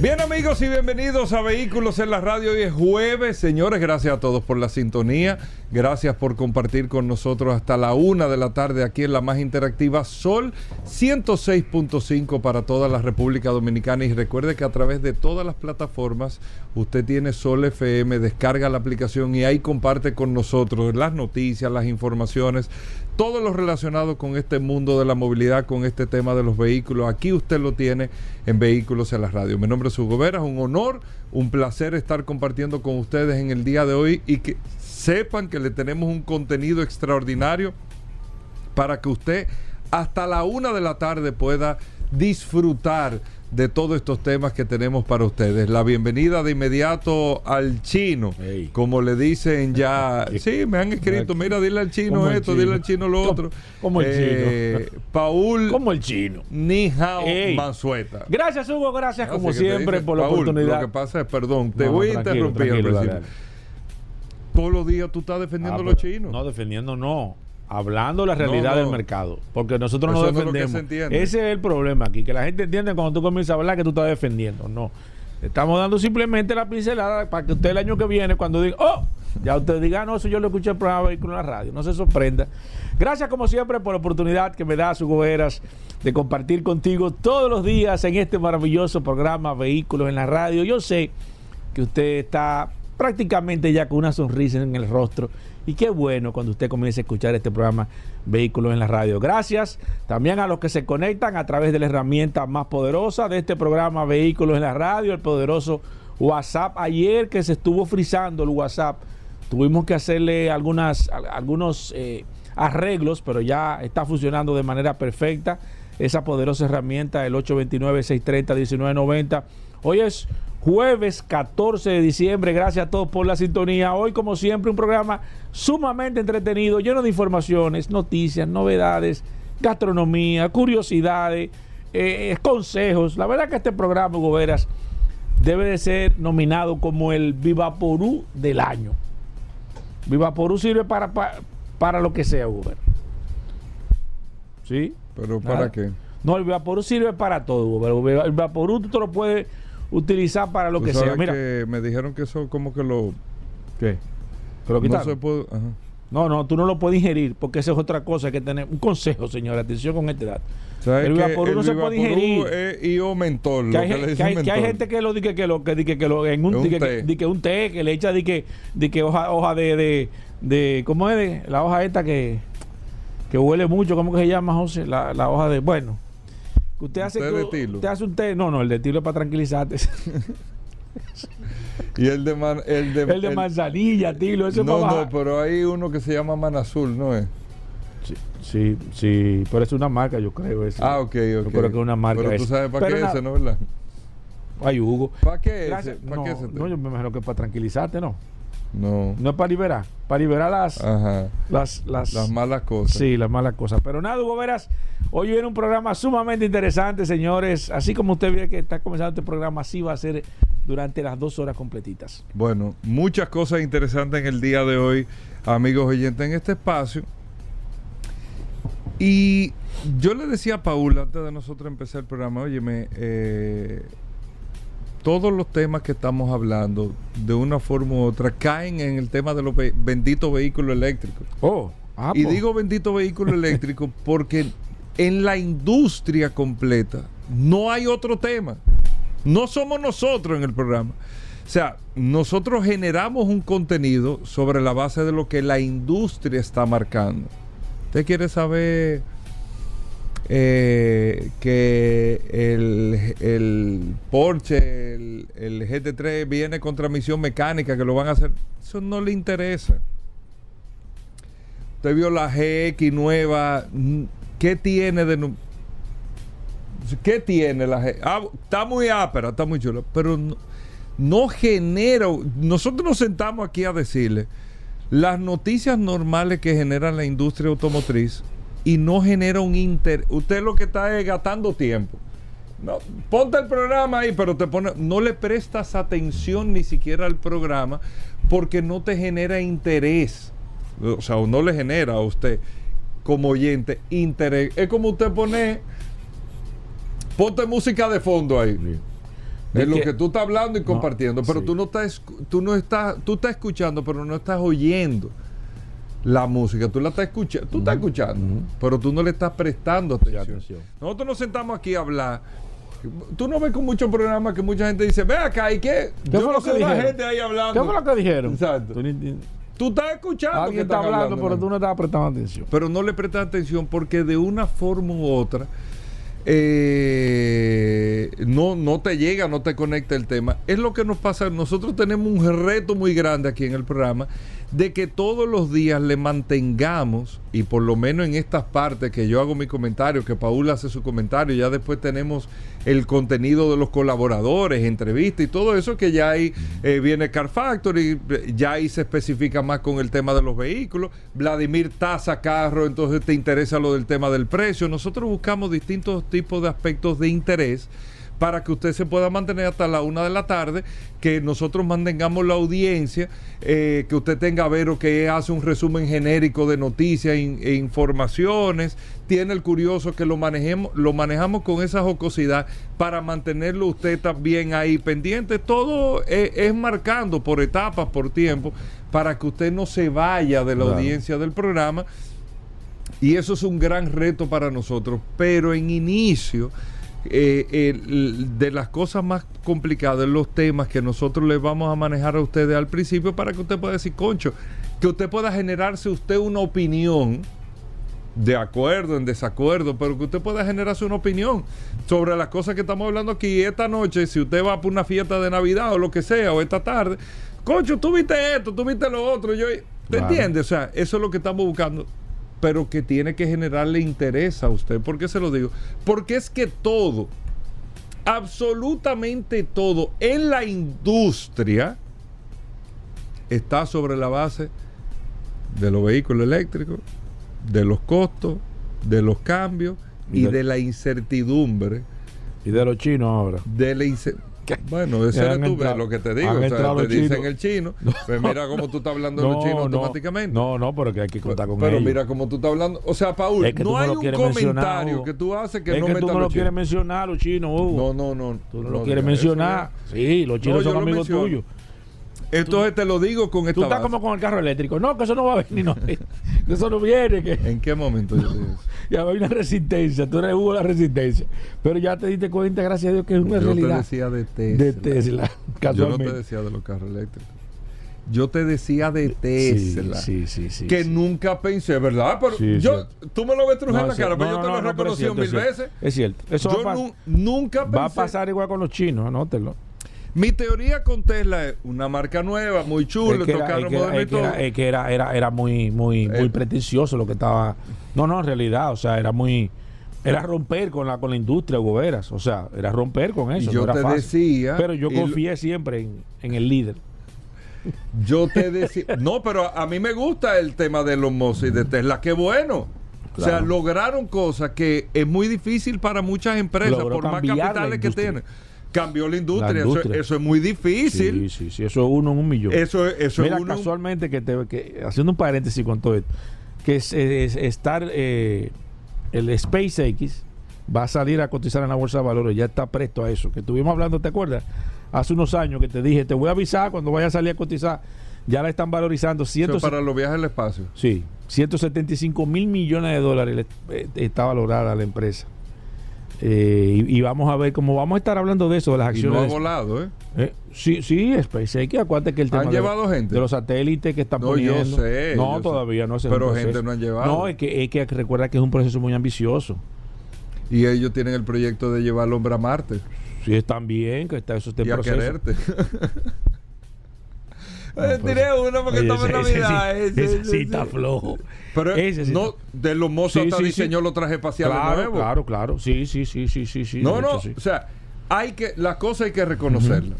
Bien amigos y bienvenidos a Vehículos en la Radio. Hoy es jueves. Señores, gracias a todos por la sintonía. Gracias por compartir con nosotros hasta la una de la tarde aquí en la más interactiva Sol 106.5 para toda la República Dominicana. Y recuerde que a través de todas las plataformas usted tiene Sol FM, descarga la aplicación y ahí comparte con nosotros las noticias, las informaciones, todo lo relacionado con este mundo de la movilidad, con este tema de los vehículos. Aquí usted lo tiene en Vehículos en la Radio. Mi nombre es Hugo Vera, es un honor, un placer estar compartiendo con ustedes en el día de hoy y que sepan que le tenemos un contenido extraordinario para que usted hasta la una de la tarde pueda disfrutar de todos estos temas que tenemos para ustedes. La bienvenida de inmediato al chino, Ey. como le dicen ya. Sí, me han escrito, mira, dile al chino ¿Cómo el esto, chino? dile al chino lo ¿Cómo- otro. cómo el Eh, Paul Como el chino. Nihao Ey. Mansueta. Gracias, Hugo. Gracias, como que te siempre, dice, por la Paul, oportunidad. Lo que pasa es, perdón, te No, voy a interrumpir al principio. Todos los días tú estás defendiendo Ah, a los chinos. No, defendiendo no. Hablando la realidad No, no. del mercado. Porque nosotros no Eso no es lo que defendemos. Ese es el problema aquí. Que la gente entiende cuando tú comienzas a hablar que tú estás defendiendo. No. Estamos dando simplemente la pincelada para que usted el año que viene, cuando diga, oh, ya usted diga, "Ah, no, eso yo lo escuché en el programa Vehículo en la radio. No se sorprenda. Gracias, como siempre, por la oportunidad que me da su Goberas de compartir contigo todos los días en este maravilloso programa Vehículos en la radio. Yo sé que usted está prácticamente ya con una sonrisa en el rostro. Y qué bueno cuando usted comience a escuchar este programa Vehículos en la Radio. Gracias también a los que se conectan a través de la herramienta más poderosa de este programa Vehículos en la Radio, el poderoso WhatsApp. Ayer que se estuvo frizando el WhatsApp, tuvimos que hacerle algunas, al- algunos eh, arreglos, pero ya está funcionando de manera perfecta esa poderosa herramienta, el 829-630-1990. Hoy es jueves 14 de diciembre. Gracias a todos por la sintonía. Hoy, como siempre, un programa sumamente entretenido, lleno de informaciones, noticias, novedades, gastronomía, curiosidades, eh, consejos. La verdad que este programa, Hugo Veras, debe de ser nominado como el Vivaporú del año. Vivaporú sirve para, para, para lo que sea, Hugo Veras. ¿Sí? Pero ¿para Nada. qué? No, el Vaporú sirve para todo, Hugo, el Vaporú tú te lo puedes utilizar para lo que sea. Mira, que me dijeron que eso como que lo... ¿qué? ¿Te lo no se puede... ajá. No, no, tú no lo puedes ingerir porque esa es otra cosa. Que tener un consejo, señor. Atención con este dato. ¿Sabes El que Vaporú no se puede Vivaporú ingerir. es IO mentol, Que lo hay, que le que dicen hay- que hay gente que lo dice que lo que dice que lo en un, un di que, té. que un té que le echa di que di que hoja hoja de, de, de ¿cómo es de, la hoja esta que que huele mucho cómo que se llama José la, la hoja de bueno que usted hace de tilo. usted hace un té no no el de tilo es para tranquilizarte Y el de... man- el de, el de el- manzanilla tilo ese es No, no, pero hay uno que se llama Manazul, ¿no es? sí, sí sí pero es una marca yo creo ese. Ah, ok, ok. yo creo que es una marca Pero tú sabes para Pero qué nada, ese, ¿no? ¿Verdad? ay Hugo ¿Para qué ese? Gracias. ¿Para no, qué ese? no, yo me imagino que es para tranquilizarte no No. no es para liberar para liberar las Ajá. las, las Las malas cosas. Sí, las malas cosas. Pero nada, Hugo Veras, hoy viene un programa sumamente interesante, señores. Así como usted ve que está comenzando este programa, así va a ser durante las dos horas completitas. Bueno, muchas cosas interesantes en el día de hoy, amigos oyentes, en este espacio. Y yo le decía a Paul antes de nosotros empezar el programa, óyeme, eh, todos los temas que estamos hablando, de una forma u otra, caen en el tema de los ve- benditos vehículos eléctricos. Oh, ah, Y digo bendito vehículo eléctrico porque en la industria completa no hay otro tema. No somos nosotros en el programa. O sea, nosotros generamos un contenido sobre la base de lo que la industria está marcando. ¿Usted quiere saber eh, que el, el Porsche, el, el GT3 viene con transmisión mecánica, que lo van a hacer? Eso no le interesa. Usted vio la GX nueva. ¿Qué tiene de ¿Qué tiene la GX? Ah, está muy ápera, está muy chula, pero no, no genera. Nosotros nos sentamos aquí a decirle, las noticias normales que genera la industria automotriz y no genera un inter. Usted lo que está es gastando tiempo. No, ponte el programa ahí, pero te pone, no le prestas atención ni siquiera al programa porque no te genera interés. O sea, o no le genera a usted como oyente interés. Es como usted pone, ponte música de fondo ahí. Es Es lo que- que tú estás hablando y No, compartiendo, pero sí. tú no estás, tú no estás, tú estás escuchando, pero no estás oyendo la música. Tú la estás escuchando, tú estás escuchando, pero tú no le estás prestando atención. atención. Nosotros nos sentamos aquí a hablar. Tú no ves con muchos programas que mucha gente dice, ve acá, ¿y qué? ¿Qué Yo fue no lo que sé una dijeron? gente ahí hablando. ¿Qué fue lo que dijeron? Exacto. Tú ni- Tú estás escuchando. que Alguien está hablando, pero ¿no? tú no estabas prestando atención. pero no le prestas atención porque de una forma u otra eh, no, no te llega, no te conecta el tema. Es lo que nos pasa. Nosotros tenemos un reto muy grande aquí en el programa de que todos los días le mantengamos, y por lo menos en estas partes que yo hago mi comentario, que Paula hace su comentario, ya después tenemos el contenido de los colaboradores, entrevistas y todo eso que ya ahí eh, viene Car Factory, ya ahí se especifica más con el tema de los vehículos. Vladimir tasa carro, entonces te interesa lo del tema del precio. Nosotros buscamos distintos tipos de aspectos de interés para que usted se pueda mantener hasta la una de la tarde, que nosotros mantengamos la audiencia, eh, que usted tenga a ver o que hace un resumen genérico de noticias in- e informaciones, tiene el curioso que lo manejemos, lo manejamos con esa jocosidad para mantenerlo usted también ahí pendiente. Todo eh, es marcando por etapas, por tiempo, para que usted no se vaya de la Claro. audiencia del programa. Y eso es un gran reto para nosotros. Pero en inicio, eh, de las cosas más complicadas, los temas que nosotros les vamos a manejar a ustedes al principio para que usted pueda decir, concho, que usted pueda generarse usted una opinión de acuerdo, en desacuerdo, pero que usted pueda generarse una opinión sobre las cosas que estamos hablando aquí. Esta noche, si usted va por una fiesta de Navidad o lo que sea, o esta tarde, concho, tú viste esto, tú viste lo otro, yo, ¿te Claro. entiendes? O sea, eso es lo que estamos buscando, pero que tiene que generarle interés a usted. ¿Por qué se lo digo? Porque es que todo, absolutamente todo en la industria está sobre la base de los vehículos eléctricos, de los costos, de los cambios y De- de la incertidumbre. Y de los chinos ahora. De la Bueno, Ya eres tú, entrado- lo que te digo. O sea, te dicen chinos. el chino. Pues mira cómo tú estás hablando de los chinos automáticamente. No, no, pero que hay que contar con Pero mira cómo tú estás hablando. O sea, Paul, Es que tú no hay un comentario que tú haces que es no que metas tú no lo quieres mencionar, los chinos. No, no, no. Tú no, no lo quieres eso, mencionar. Sí, los chinos No, son amigos tuyos. Entonces te lo digo con esta Tú estás base. como con el carro eléctrico. No, que eso no va a venir. No, que eso no viene. Que ¿En qué momento yo te digo ya hay una resistencia. Tú eres Hugo la resistencia. Pero ya te diste cuenta, gracias a Dios, que es una Yo te realidad decía de Tesla. de Tesla. Yo no Casualmente. te decía de los carros eléctricos. Yo te decía de Tesla. sí, sí, sí, que nunca pensé, ¿verdad? Pero yo, tú me lo ves trujar No, en la es cara, pero No, yo te no, lo he no, reconocido mil veces. Es cierto. Eso Yo va, nunca pensé. va a pasar igual con los chinos, anótelo. Mi teoría con Tesla es una marca nueva, muy chula, Es que era, es que y que era- todo. es que era- era- era muy, muy, muy Eh. pretencioso lo que estaba. No, no, en realidad, o sea, era muy. Era romper con la, con la industria, Hugo Veras. O sea, era romper con eso. Y yo no era te fácil. decía, Pero yo lo- confié siempre en, en el líder. Yo te decía, no, pero a, mí me gusta el tema de los Musk y de Tesla, qué bueno. O sea, lograron cosas que es muy difícil para muchas empresas, Logró por más capitales que tienen. Cambió la industria, La Eso, industria. eso es muy difícil. Sí, sí, sí. Eso es uno en un millón. Eso, es- eso Mira, es uno. casualmente, que, te, que haciendo un paréntesis con todo esto, que es, es- estar eh, el SpaceX va a salir a cotizar en la bolsa de valores, ya está presto a eso. Que estuvimos hablando, ¿te acuerdas? Hace unos años que te dije, te voy a avisar cuando vaya a salir a cotizar. Ya la están valorizando Eso 100, es para los viajes al espacio. sí, 175 mil millones de dólares eh, está valorada la empresa. Eh, y, y vamos a ver, como vamos a estar hablando de eso, de las Y no acciones. ha volado, ¿eh? eh, sí, sí, SpaceX, acuérdate que el tema ¿Han de- llevado gente? de los satélites que están No, yo poniendo. sé, no, yo sé. todavía no se Pero gente no han llevado. No, es que, es que recuerda que es un proceso muy ambicioso. Y ellos tienen el proyecto de llevar al hombre a Marte Sí, están bien, que está eso está en y a quererte. Eh, pues, tiré una porque estamos en Navidad. ese, ese ese, sí está flojo. Pero sí no, de los mozos hasta diseñó los trajes espaciales Claro, nuevos. claro, claro. Sí, sí, sí, sí, sí, sí. No, no, hecho, sí. o sea, hay que, las cosas hay que reconocerlas.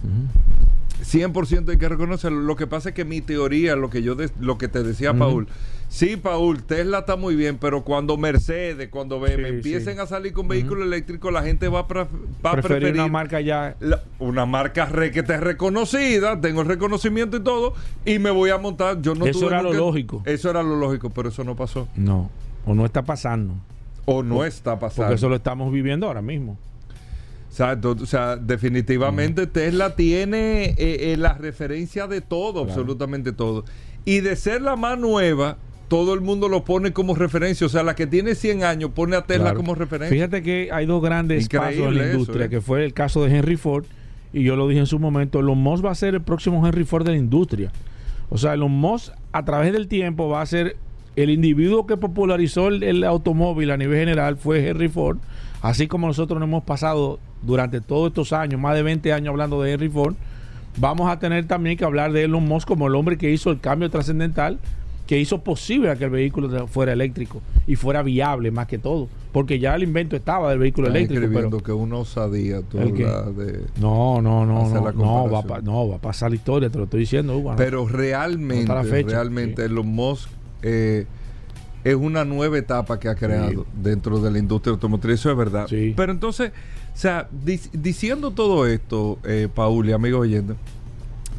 100% hay que reconocerlo. Lo que pasa es que mi teoría, lo que yo de- lo que te decía Paul, sí, Paul, Tesla está muy bien, pero cuando Mercedes, cuando BMW Sí, empiecen sí. a salir con vehículos eléctricos, la gente va, va a Preferir preferir una marca ya. la- una marca re que te reconocida, tengo el reconocimiento y todo, y me voy a montar. Yo no Eso tuve era lo lógico. Eso era lo lógico, pero eso no pasó. No, o no está pasando. O no está pasando. Porque eso lo estamos viviendo ahora mismo. Exacto, o sea, definitivamente Tesla tiene eh, eh, la referencia de todo, Claro. absolutamente todo. Y de ser la más nueva, todo el mundo lo pone como referencia. O sea, la que tiene 100 años pone a Tesla Claro. como referencia. Fíjate que hay dos grandes Increíble pasos en la eso, industria, ¿eh? que fue el caso de Henry Ford, y yo lo dije en su momento, Elon Musk va a ser el próximo Henry Ford de la industria. O sea, Elon Musk a través del tiempo va a ser el individuo que popularizó el, el automóvil a nivel general fue Henry Ford, así como nosotros nos hemos pasado durante todos estos años, más de 20 años hablando de Henry Ford, vamos a tener también que hablar de Elon Musk como el hombre que hizo el cambio trascendental, que hizo posible que el vehículo fuera eléctrico y fuera viable más que todo, porque ya el invento estaba del vehículo Están eléctrico. Pero, que una osadía tú de... no, no, no, no, no va, a no, va a pasar la historia, te lo estoy diciendo, Hugo. Pero realmente, No está la fecha, realmente sí. Elon Musk eh, es una nueva etapa que ha creado dentro de la industria automotriz, eso es verdad. Sí. Pero entonces, o sea, dic- diciendo todo esto, eh, Paul y amigos oyentes,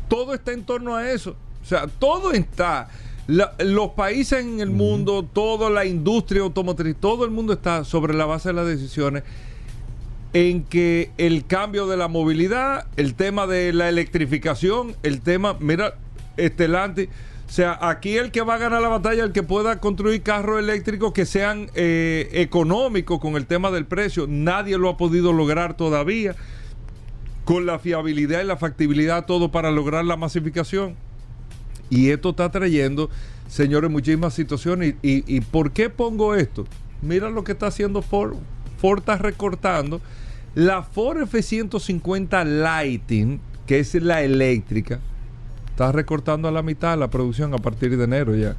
todo está en torno a eso. O sea, todo está. La- los países en el mundo, toda la industria automotriz, todo el mundo está sobre la base de las decisiones en que el cambio de la movilidad, el tema de la electrificación, el tema, mira, Estelanti, o sea, aquí el que va a ganar la batalla, el que pueda construir carros eléctricos que sean eh, económicos con el tema del precio, nadie lo ha podido lograr todavía, con la fiabilidad y la factibilidad, todo para lograr la masificación. Y esto está trayendo, señores, muchísimas situaciones. ¿Y, y, y por qué pongo esto? Mira lo que está haciendo Ford. Ford está recortando la Ford F-150 Lighting, que es la eléctrica, está recortando a la mitad la producción a partir de enero ya.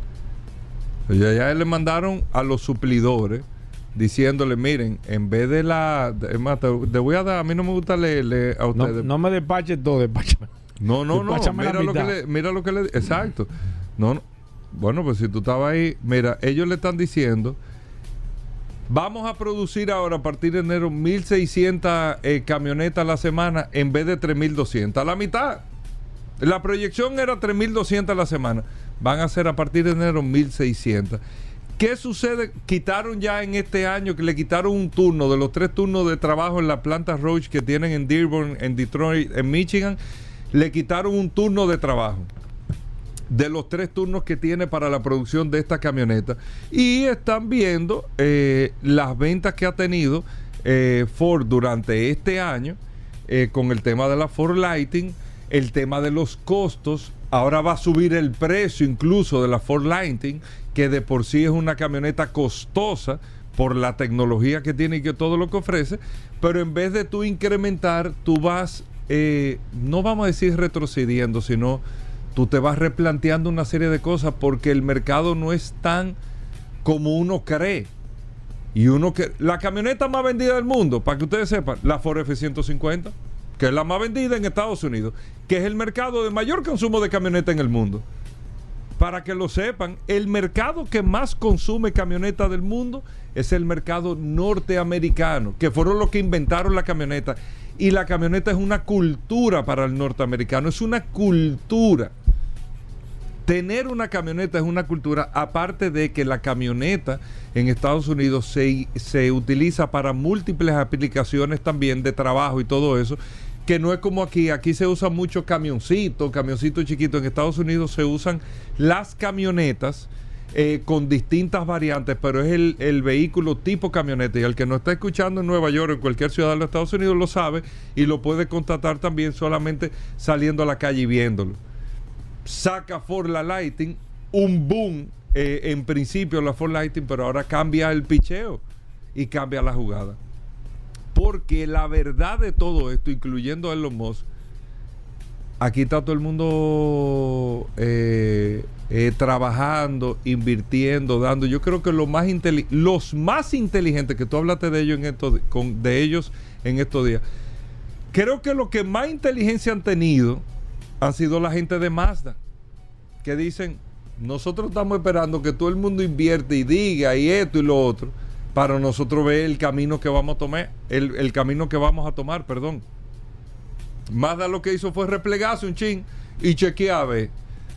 Ya, ya le mandaron a los suplidores diciéndole, miren, en vez de la... Es más, te, te voy a dar, a mí no me gusta leerle a no, ustedes. no me despache todo, despáchame. No, no, no. Mira lo, que le, mira lo que le. Exacto. No, no. Bueno, pues si tú estabas ahí, mira, ellos le están diciendo. Vamos a producir ahora a partir de enero 1.600 eh, camionetas a la semana en vez de 3.200. A la mitad. La proyección era 3.200 a la semana. Van a ser a partir de enero 1.600. ¿Qué sucede? Quitaron ya en este año que le quitaron un turno de los tres turnos de trabajo en la planta Roach que tienen en Dearborn, en Detroit, en Michigan. Le quitaron un turno de trabajo de los tres turnos que tiene para la producción de esta camioneta. Y están viendo eh, las ventas que ha tenido eh, Ford durante este año eh, con el tema de la Ford Lighting, el tema de los costos. Ahora va a subir el precio incluso de la Ford Lighting, que de por sí es una camioneta costosa por la tecnología que tiene y que todo lo que ofrece. Pero en vez de tú incrementar, tú vas, eh, no vamos a decir retrocediendo, sino tú te vas replanteando una serie de cosas porque el mercado no es tan como uno cree. Y uno que la camioneta más vendida del mundo, para que ustedes sepan, la Ford F150, que es la más vendida en Estados Unidos, que es el mercado de mayor consumo de camioneta en el mundo. Para que lo sepan, el mercado que más consume camioneta del mundo es el mercado norteamericano, que fueron los que inventaron la camioneta. Y la camioneta es una cultura para el norteamericano, es una cultura. Tener una camioneta es una cultura, aparte de que la camioneta en Estados Unidos se, se utiliza para múltiples aplicaciones también de trabajo y todo eso, que no es como aquí, aquí se usa mucho camioncito, camioncito chiquito, en Estados Unidos se usan las camionetas eh, con distintas variantes, pero es el, vehículo tipo camioneta y el que no está escuchando en Nueva York o en cualquier ciudad de los Estados Unidos lo sabe y lo puede constatar también solamente saliendo a la calle y viéndolo saca Ford la Lighting, un boom eh, en principio la Ford Lighting, pero ahora cambia el picheo y cambia la jugada. Porque la verdad de todo esto, incluyendo a Elon Musk, aquí está todo el mundo eh, eh, trabajando, invirtiendo, dando. Yo creo que lo más los más inteligentes, que tú hablaste de ellos en estos, con, de ellos en estos días, creo que lo que más inteligencia han tenido han sido la gente de Mazda que dicen, nosotros estamos esperando que todo el mundo invierte y diga y esto y lo otro para nosotros ver el camino que vamos a tomar, el, el camino que vamos a tomar, perdón. Mazda lo que hizo fue replegarse un chin y chequear, ver,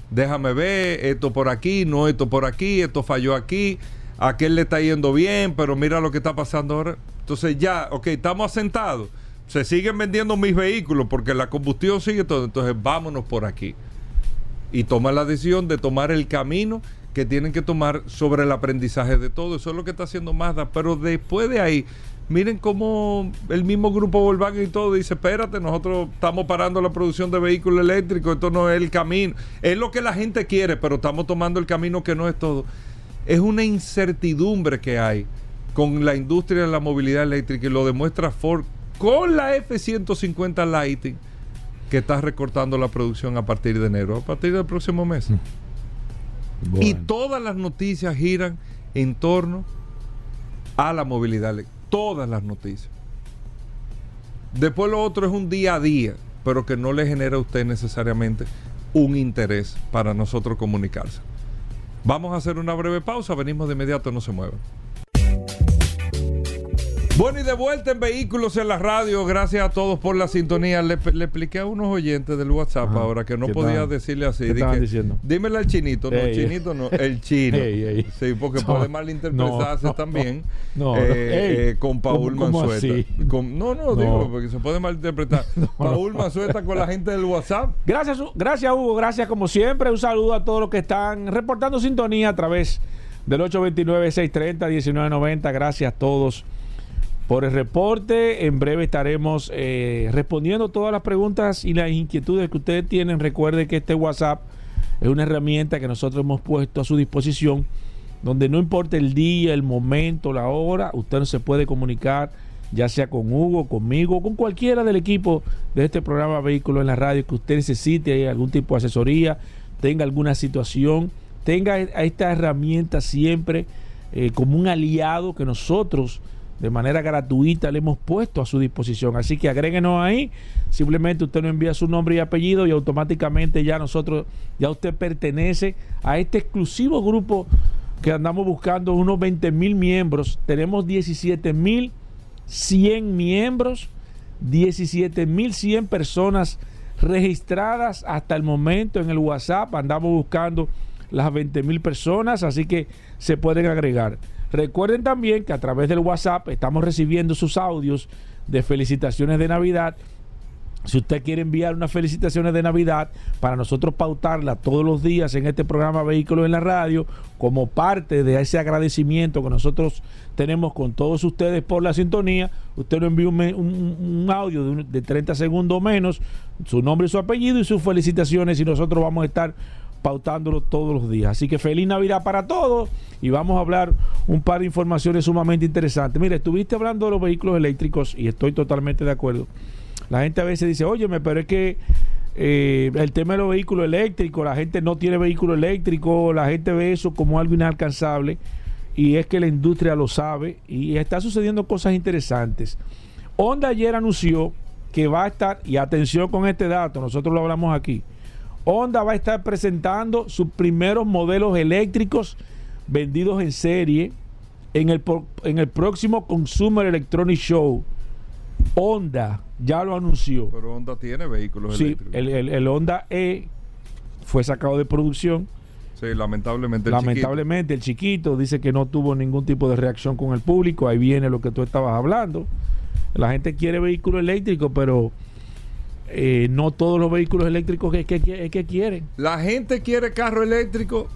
déjame ver, esto por aquí, no esto por aquí, esto falló aquí, aquel le está yendo bien, pero mira lo que está pasando ahora. Entonces ya, ok, estamos asentados, se siguen vendiendo mis vehículos porque la combustión sigue todo, entonces vámonos por aquí. Y toma la decisión de tomar el camino que tienen que tomar sobre el aprendizaje de todo. Eso es lo que está haciendo Mazda. Pero después de ahí, miren cómo el mismo grupo Volkswagen y todo dice, espérate, nosotros estamos parando la producción de vehículos eléctricos, esto no es el camino. Es lo que la gente quiere, pero estamos tomando el camino que no es todo. Es una incertidumbre que hay con la industria de la movilidad eléctrica y lo demuestra Ford con la F-150 Lighting que está recortando la producción a partir de enero, a partir del próximo mes. Y todas las noticias giran en torno a la movilidad eléctrica. Todas las noticias. Después lo otro es un día a día, pero que no le genera a usted necesariamente un interés para nosotros comunicarse. Vamos a hacer una breve pausa, venimos de inmediato, no se muevan. Bueno, y de vuelta en Vehículos en la Radio. Gracias a todos por la sintonía. Le, le expliqué a unos oyentes del WhatsApp Ajá. ahora que no ¿Qué podía decirle así. qué Dije, diciendo? Dímele al chinito. No, Ey. chinito no, el chino. Ey, ey. Sí, porque No, puede malinterpretarse no, también no, no. eh, Ey, eh, con Paul ¿cómo- cómo Mansueta. así? Con- no, no, No. digo, porque se puede malinterpretar. Paul Mansueta con la gente del WhatsApp. Gracias, gracias Hugo, gracias como siempre. Un saludo a todos los que están reportando sintonía a través del 829-630-1990. Gracias a todos por el reporte. En breve estaremos eh, respondiendo todas las preguntas y las inquietudes que ustedes tienen. Recuerde que este WhatsApp es una herramienta que nosotros hemos puesto a su disposición, donde no importa el día, el momento, la hora, usted se puede comunicar, ya sea con Hugo, conmigo, con cualquiera del equipo de este programa Vehículo en la Radio que usted necesite algún tipo de asesoría, tenga alguna situación, tenga a esta herramienta siempre eh, como un aliado que nosotros de manera gratuita le hemos puesto a su disposición. Así que agréguenos ahí. Simplemente usted nos envía su nombre y apellido y automáticamente ya nosotros, ya usted pertenece a este exclusivo grupo que andamos buscando unos 20 mil miembros. Tenemos 17 mil 100 miembros, 17 mil 100 personas registradas hasta el momento en el WhatsApp. Andamos buscando las 20 mil personas, así que se pueden agregar. Recuerden también que a través del WhatsApp estamos recibiendo sus audios de felicitaciones de Navidad. Si usted quiere enviar unas felicitaciones de Navidad para nosotros pautarla todos los días en este programa Vehículos en la Radio, como parte de ese agradecimiento que nosotros tenemos con todos ustedes por la sintonía, usted nos envía un, audio de, un- de 30 segundos o menos, su nombre y su apellido y sus felicitaciones y nosotros vamos a estar pautándolo todos los días. Así que feliz Navidad para todos y vamos a hablar un par de informaciones sumamente interesantes. Mire, estuviste hablando de los vehículos eléctricos y estoy totalmente de acuerdo. La gente a veces dice, óyeme, pero es que eh, el tema de los vehículos eléctricos, la gente no tiene vehículo eléctrico, la gente ve eso como algo inalcanzable y es que la industria lo sabe y está sucediendo cosas interesantes. Honda ayer anunció que va a estar, y atención con este dato, nosotros lo hablamos aquí, Honda va a estar presentando sus primeros modelos eléctricos vendidos en serie en el, en el próximo Consumer Electronic Show. Honda ya lo anunció. Pero Honda tiene vehículos Sí, eléctricos. el, el- el Honda E fue sacado de producción. sí, lamentablemente. el Lamentablemente el chiquito dice que no tuvo ningún tipo de reacción con el público. Ahí viene lo que tú estabas hablando. La gente quiere vehículo eléctrico, pero eh, no todos los vehículos eléctricos es que, es que quieren. La gente quiere carro eléctrico,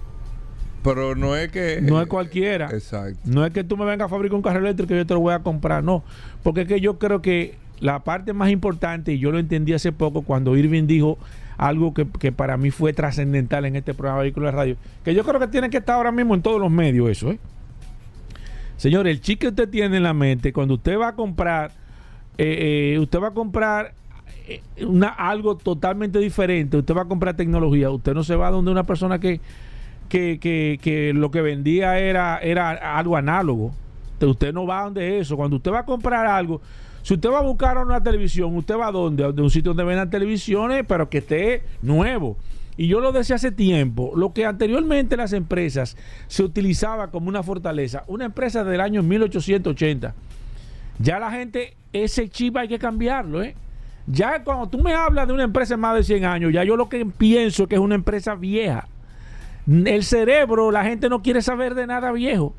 pero no es que. No es cualquiera. Exacto. No es que tú me vengas a fabricar un carro eléctrico y yo te lo voy a comprar, no. Porque es que yo creo que la parte más importante, y yo lo entendí hace poco cuando Irving dijo algo que, que para mí fue trascendental en este programa Vehículos de Radio, que yo creo que tiene que estar ahora mismo en todos los medios eso, ¿eh? Señor, el chip que usted tiene en la mente, cuando usted va a comprar, eh, eh, usted va a comprar una, algo totalmente diferente, usted va a comprar tecnología, usted no se va donde una persona que, que, que, que lo que vendía era, era algo análogo. Usted- no va donde eso. Cuando usted va a comprar algo, Si usted va a buscar una televisión, ¿usted va a dónde? De un sitio donde vendan televisiones, pero que esté nuevo. Y yo lo decía hace tiempo, lo que anteriormente las empresas se utilizaba como una fortaleza, una empresa del año 1880, ya la gente, ese chip hay que cambiarlo, ¿eh? Ya cuando tú me hablas de una empresa de más de 100 años, ya yo lo que pienso es que es una empresa vieja. El cerebro, la gente no quiere saber de nada viejo.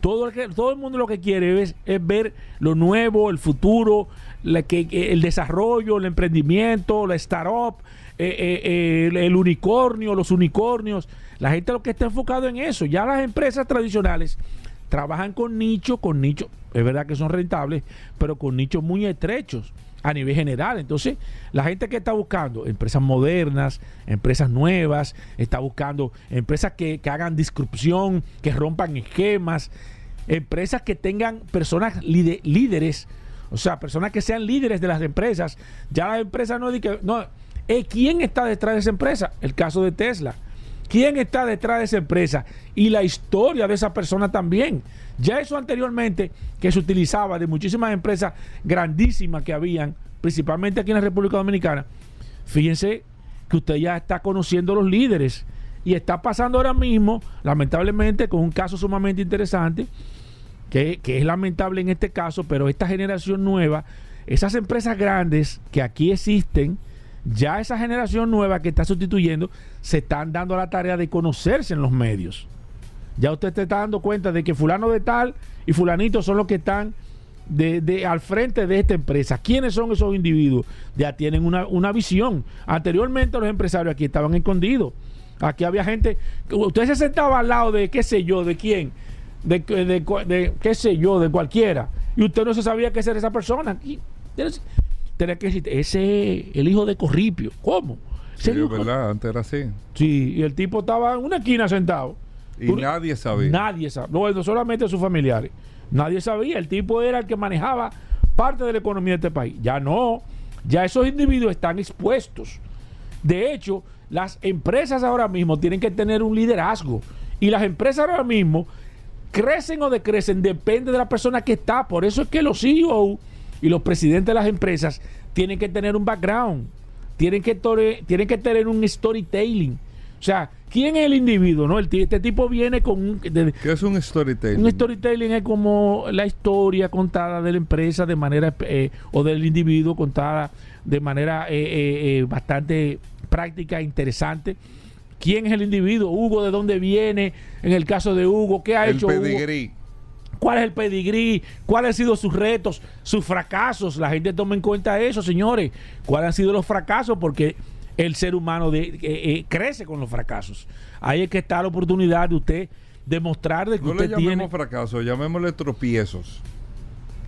Todo el, que, todo el mundo lo que quiere es, ver lo nuevo, el futuro, el desarrollo, el emprendimiento, la startup, eh, eh, el, el unicornio, los unicornios. La gente lo que está enfocado en eso. Ya las empresas tradicionales trabajan con nichos, con nichos, es verdad que son rentables, pero con nichos muy estrechos a nivel general. Entonces, la gente que está buscando empresas modernas, empresas nuevas, está buscando empresas que, que hagan disrupción, que rompan esquemas, empresas que tengan personas líde- líderes, o sea, personas que sean líderes de las empresas. Ya las empresas no, di que- no eh, ¿quién está detrás de esa empresa? El caso de Tesla. ¿Quién está detrás de esa empresa? Y la historia de esa persona también. Ya eso anteriormente que se utilizaba de muchísimas empresas grandísimas que habían, principalmente aquí en la República Dominicana. Fíjense que usted ya está conociendo los líderes y está pasando ahora mismo, lamentablemente, con un caso sumamente interesante, que, que es lamentable en este caso, pero esta generación nueva, esas empresas grandes que aquí existen, ya esa generación nueva que está sustituyendo, se están dando la tarea de conocerse en los medios. Ya usted se está dando cuenta de que fulano de tal y fulanito son los que están de, al frente de esta empresa. ¿Quiénes son esos individuos? Ya tienen una, una visión. Anteriormente los empresarios aquí estaban escondidos. Aquí había gente, usted se sentaba al lado de, qué sé yo, de quién, de, qué sé yo, de cualquiera. Y usted no se sabía qué era esa persona. Tenía- que decir, ese es el hijo de Corripio. ¿Cómo? Sí, es verdad, antes era así. Sí, y el tipo estaba en una esquina sentado. Y Tú- nadie sabía. Nadie sabía. No, solamente sus familiares. Nadie sabía. El tipo era el que manejaba parte de la economía de este país. Ya no. Ya esos individuos están expuestos. De hecho, las empresas ahora mismo tienen que tener un liderazgo. Y las empresas ahora mismo crecen o decrecen, depende de la persona que está. Por eso es que los CEO y los presidentes de las empresas tienen que tener un background. Tienen que, tore- tienen que tener un storytelling. O sea, ¿quién es el individuo? No? El este tipo viene con un, de- ¿Qué es un storytelling? un storytelling es como la historia contada de la empresa de manera eh, o del individuo contada de manera eh, eh, eh, bastante práctica e interesante. ¿Quién es el individuo? Hugo, ¿de dónde viene? En el caso de Hugo, ¿qué ha el hecho Hugo? ¿Cuál es el pedigrí? ¿Cuáles han sido sus retos, sus fracasos? La gente toma en cuenta eso, señores. ¿Cuáles han sido los fracasos? Porque el ser humano de- eh, eh, crece con los fracasos. Ahí es que está la oportunidad de usted demostrar de que No le usted llamemos tiene... fracaso, llamémosle tropiezos.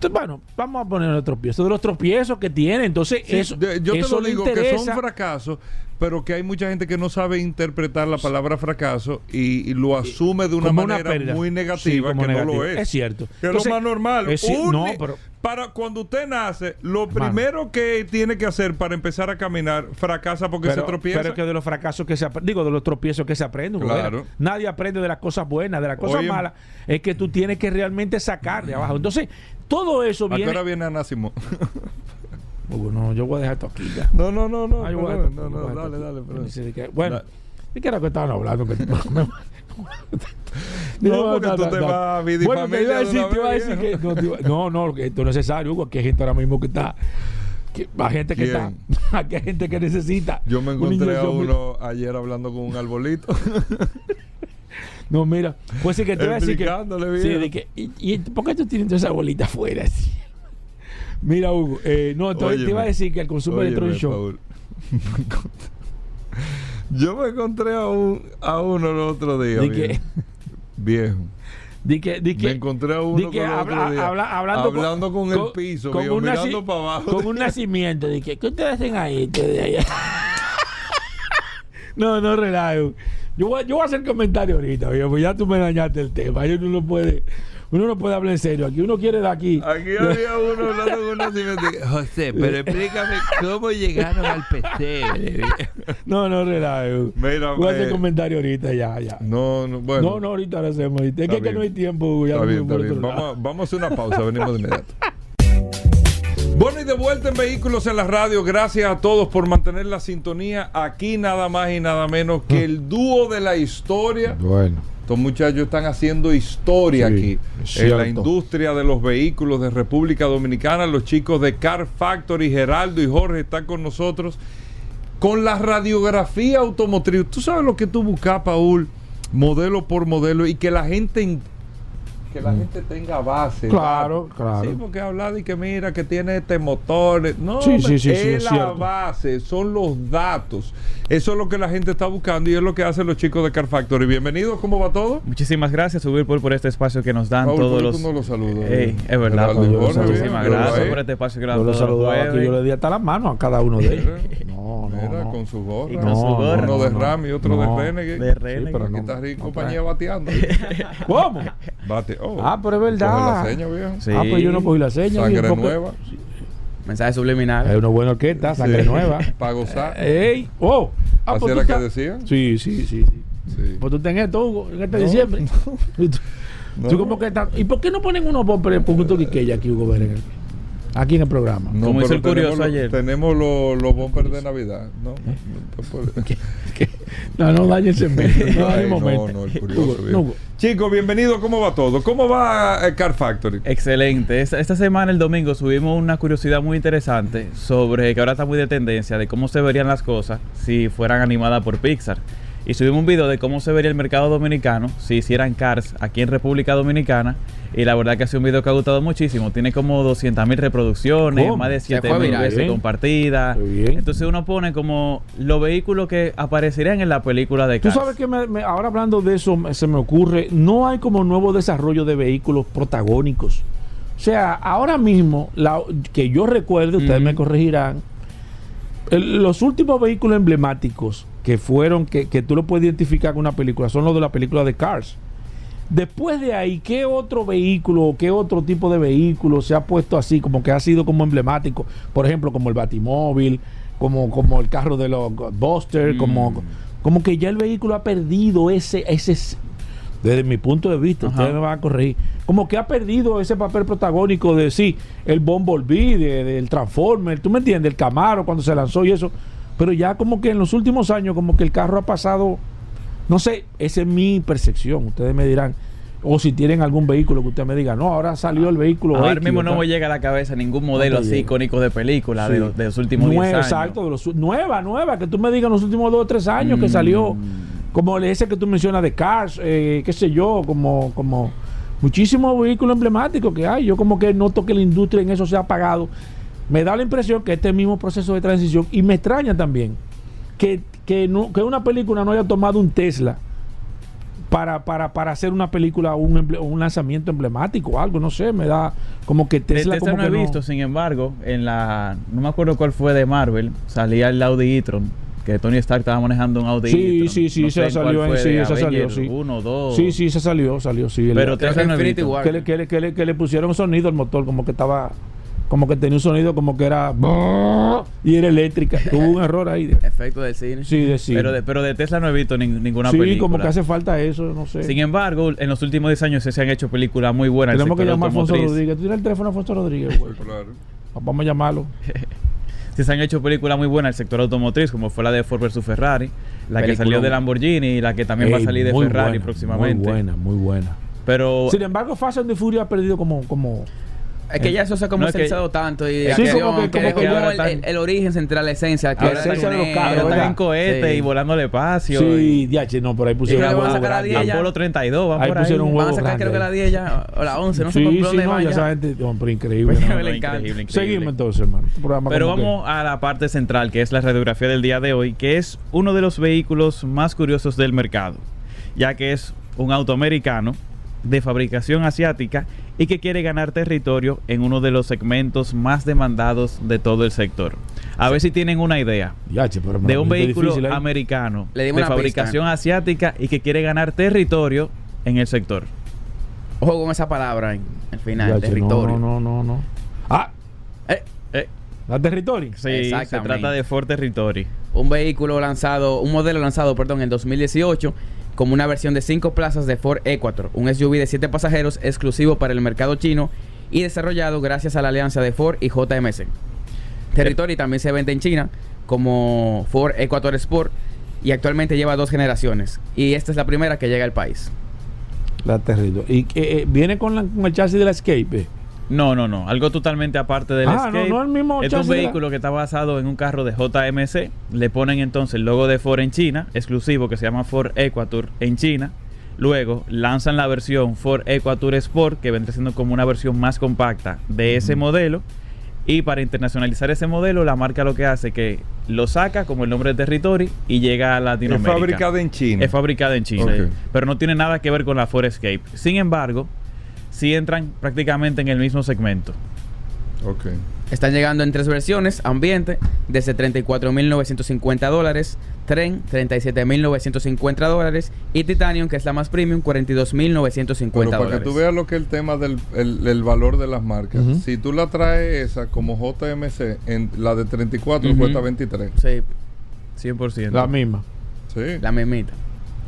Entonces, bueno, vamos a poner los tropiezos. De los tropiezos que tiene. Entonces, Sí, eso, de- yo te lo digo que son fracasos, pero que hay mucha gente que no sabe interpretar la palabra fracaso y, y lo asume de una como manera muy negativa que no lo es. Es cierto. Que Entonces, es lo más normal. es Un- no, pero- para cuando usted nace, lo primero que tiene que hacer para empezar a caminar, fracasa porque pero, se tropieza. pero es que de los fracasos que se aprende, digo, de los tropiezos que se aprende. Nadie aprende de las cosas buenas, de las cosas Oye, malas. Es que tú tienes que realmente sacar de abajo. Entonces, todo eso ¿A qué viene. hora viene Anásimo? Hugo, no, yo voy a dejar esto aquí ya. no, no, no, no. Ah, yo voy a perdón, dejar no, no, dale, dale. que- Bueno, ¿y qué era que estaban hablando? Que- No, porque tú te vas a y Bueno, te iba a de decir, te iba a decir que no, no, no, esto es necesario, Hugo, que hay gente ahora mismo que está que, hay gente que ¿Quién? está aquí hay gente que necesita Yo me encontré a uno ayer hablando con un arbolito. No, mira, pues sí que te iba a decir que. Sí, de que y, y ¿Por qué tú tienes toda esa bolita afuera? así? Mira, Hugo, eh, no, te Óyeme, iba a decir que el consumo óyeme, electrónico. Yo me encontré a, un, a uno el otro día. ¿De viejo. qué? Viejo. Di que, di que, me encontré a uno di que con habla- otro día, habla- hablando, hablando con, el piso, con viejo, mirando para abajo. Con un nacimiento. De que, ¿Qué ustedes hacen ahí? ustedes allá? No, no relajo. Yo voy, yo voy a hacer comentario ahorita, viejo, pues ya tú me dañaste el tema. Uno no puede, uno no puede hablar en serio. Aquí uno quiere de aquí. Aquí había uno hablando con un nacimiento. José, pero explícame cómo llegaron al pesebre. No, no relajo. Mira, Voy a hacer eh, comentario ahorita, ya, ya. No, no, bueno. no, no, ahorita lo hacemos. ahorita. Es que, no hay tiempo. Ya Está bien, está bien. Vamos, vamos a hacer una pausa, venimos de inmediato. Bueno, y de vuelta en Vehículos en la Radio. Gracias a todos por mantener la sintonía. Aquí nada más y nada menos que el dúo de la historia. Bueno. Estos muchachos están haciendo historia Sí, aquí en la industria de los vehículos de República Dominicana. Los chicos de Car Factory, Geraldo y Jorge están con nosotros con la radiografía automotriz. Tú sabes lo que tú buscas, Paul, modelo por modelo y que la gente en- que la gente tenga base. Mm. Claro, claro. Sí, porque hablar de que mira que tiene este motor, no, Sí, sí, sí, es sí, es la cierto. base, son los datos. Eso es lo que la gente está buscando y es lo que hacen los chicos de Car Factory. Bienvenidos, ¿cómo va todo? Muchísimas gracias, Subir por, por este espacio que nos dan Paul, todos ¿por qué los. no los saludas? Ey, es verdad, Paul, muchísimas pero gracias por este espacio que nos Yo dan lo todos los saludaba yo le di hasta la mano a cada uno de ellos. No, no, Mira, no. con su gorra. Y con su gorra. Uno de no. Ram y otro No, de Renegade. de Renegade. pero Aquí no, está Rico no compañía trae. bateando. ¿Cómo? Bate. Oh, Ah, pero es verdad. la seña, viejo. Sí. Ah, pues yo no cogí la seña. Sangre porque- nueva. Mensaje subliminal. Es una buena orquesta, sangre Sí. nueva. Para gozar. ¡Ey! ¡Oh! Ah, ¿Así pues era que decían? Sí, sí, sí. sí. Sí. Pues tú tenés esto, Hugo, en este No, diciembre. Y tú- No. tú como que estás- ¿Y por qué no ponen unos bumpers con un toquiqueya aquí, Hugo Berenguer? Aquí en el programa. No, Como hizo el curioso tenemos, ayer. Tenemos los, los bumpers de Navidad. No, ¿Eh? No, no, puede- No, no dañe el. No Ay, momento. no, el curioso, Hugo, Hugo. Chicos, bienvenidos. ¿Cómo va todo? ¿Cómo va eh, Car Factory? Excelente. Esta, esta semana, el domingo, subimos una curiosidad muy interesante sobre que ahora está muy de tendencia de cómo se verían las cosas si fueran animadas por Pixar. Y subimos un video de cómo se vería el mercado dominicano si hicieran Cars aquí en República Dominicana. Y la verdad que ha sido un video que ha gustado muchísimo. Tiene como 200 mil reproducciones, ¿Cómo? más de Se 7 fue mil veces Bien. compartidas. Entonces uno pone como los vehículos que aparecerían en la película de Tú Cars. sabes que me- me- ahora hablando de eso, se me ocurre, no hay como nuevo desarrollo de vehículos protagónicos. O sea, ahora mismo, la- que yo recuerde, ustedes me corregirán, los últimos vehículos emblemáticos que fueron, que, que tú lo puedes identificar con una película, son los de la película de Cars. Después de ahí, ¿qué otro vehículo, qué otro tipo de vehículo se ha puesto así, como que ha sido como emblemático? Por ejemplo, como el Batimóvil, como, como el carro de los Buster, Mm. como, como que ya el vehículo ha perdido ese, ese, desde mi punto de vista, Ajá. ustedes me van a corregir, como que ha perdido ese papel protagónico de sí, el Bumblebee, de- del Transformer, tú me entiendes, el Camaro cuando se lanzó y eso, pero ya como que en los últimos años como que el carro ha pasado, no sé, esa es mi percepción, ustedes me dirán, o si tienen algún vehículo que usted me diga, no, ahora salió el vehículo. Ahora mismo no ¿verdad?". me llega a la cabeza ningún modelo No así icónico de película de, los, de los últimos 10 Nueva, años. Exacto, de los- nueva, nueva, que tú me digas en los últimos dos o tres años que Mm. salió, como ese que tú mencionas de Cars, eh, qué sé yo, como, como muchísimos vehículos emblemáticos que hay. Yo como que noto que la industria en eso se ha apagado. Me da la impresión que este mismo proceso de transición, y me extraña también, que, que, no, que una película no haya tomado un Tesla para, para, para hacer una película, un, un lanzamiento emblemático o algo, no sé, me da como que Tesla, Tesla como no he visto, sin embargo, en la. No me acuerdo cuál fue de Marvel, salía el Audi e-tron, que Tony Stark estaba manejando un Audi Sí, sí, sí, No en salió en- sí, esa salió, sí. 1, 2. Sí, sí, se salió, salió, sí. Pero Creo Tesla que no he Infinity visto. War. que le, que, le, que, le, que le pusieron sonido al motor, como que estaba, como que tenía un sonido como que era y era eléctrica. Hubo un error ahí. de- Efecto del cine. sí, de sí. Pero, de, pero de Tesla no he visto nin- ninguna sí, película. como que hace falta eso, no sé. Sin embargo, en los últimos 10 años sí se han hecho películas muy buenas. Tenemos que llamar a Alfonso. Rodríguez. ¿Tú tienes el teléfono de Alfonso Rodríguez, güey? Claro. Vamos a llamarlo. Sí se han hecho películas muy buenas en el sector automotriz, como fue la de Ford vs Ferrari, la que salió de Lamborghini y la que también va a salir de Ferrari buena, próximamente. Muy buena, muy buena. Pero Sin embargo, Fast and the Furious ha perdido como, como Es que ya eso se ha No, que- comercializado tanto y Sí, como que- como es que ahora el, el- el origen central, la esencia. Que La esencia de los carros, están en cohete Sí. y volando al espacio. Sí, y- DH, no, por ahí pusieron que un van a huevo grande. 10 ya. Apolo 32, van Ahí por ahí. pusieron un Van a huevo sacar creo que la 10 ya, o la 11, no sé sí, por sí, dónde no, van ya esa gente, pero increíble. Seguimos entonces, hermano. Pero como que- vamos a la parte central, que es la radiografía del día de hoy, que es uno de los vehículos más curiosos del mercado, ya que es un auto americano de fabricación asiática y que quiere ganar territorio en uno de los segmentos más demandados de todo el sector. A ver si tienen una idea de un vehículo difícil ahí. americano de fabricación asiática y que quiere ganar territorio en el sector. Ojo con esa palabra en el final, territorio. No, no, no, no. Ah, Eh, Eh, la territorio. sí, se trata de Ford Territory. un vehículo lanzado, un modelo lanzado, perdón, en 2018 como una versión de 5 plazas de Ford Equator, un SUV de 7 pasajeros exclusivo para el mercado chino y desarrollado gracias a la alianza de Ford y JMC. Territory también se vende en China como Ford Equator Sport y actualmente lleva dos generaciones y esta es la primera que llega al país. La terrible. Y que, eh, viene con, la- con el chasis de la Escape. No, no, no. Algo totalmente aparte del Ah, no, Escape. no el mismo es un vehículo que está basado en un carro de JMC. Le ponen entonces el logo de Ford en China, exclusivo que se llama Ford Equator en China. Luego lanzan la versión Ford Equator Sport, que vendrá siendo como una versión más compacta de ese modelo. Y para internacionalizar ese modelo, la marca lo que hace es que lo saca como el nombre de Territory y llega a Es Latinoamérica. fabricada en China. Es fabricada en China, pero no tiene nada que ver con la Ford Escape. Sin embargo, sí entran prácticamente en el mismo segmento. Ok. Están llegando en tres versiones, ambiente, desde 34.950 dólares, tren, 37.950 dólares, y Titanium, que es la más premium, 42.950 Pero para dólares. que tú veas lo que es el tema del el, el valor de las marcas. Si tú la traes esa como JMC, en la de 34 Ujú. cuesta 23. Sí, 100%. La misma. Sí. la mismita.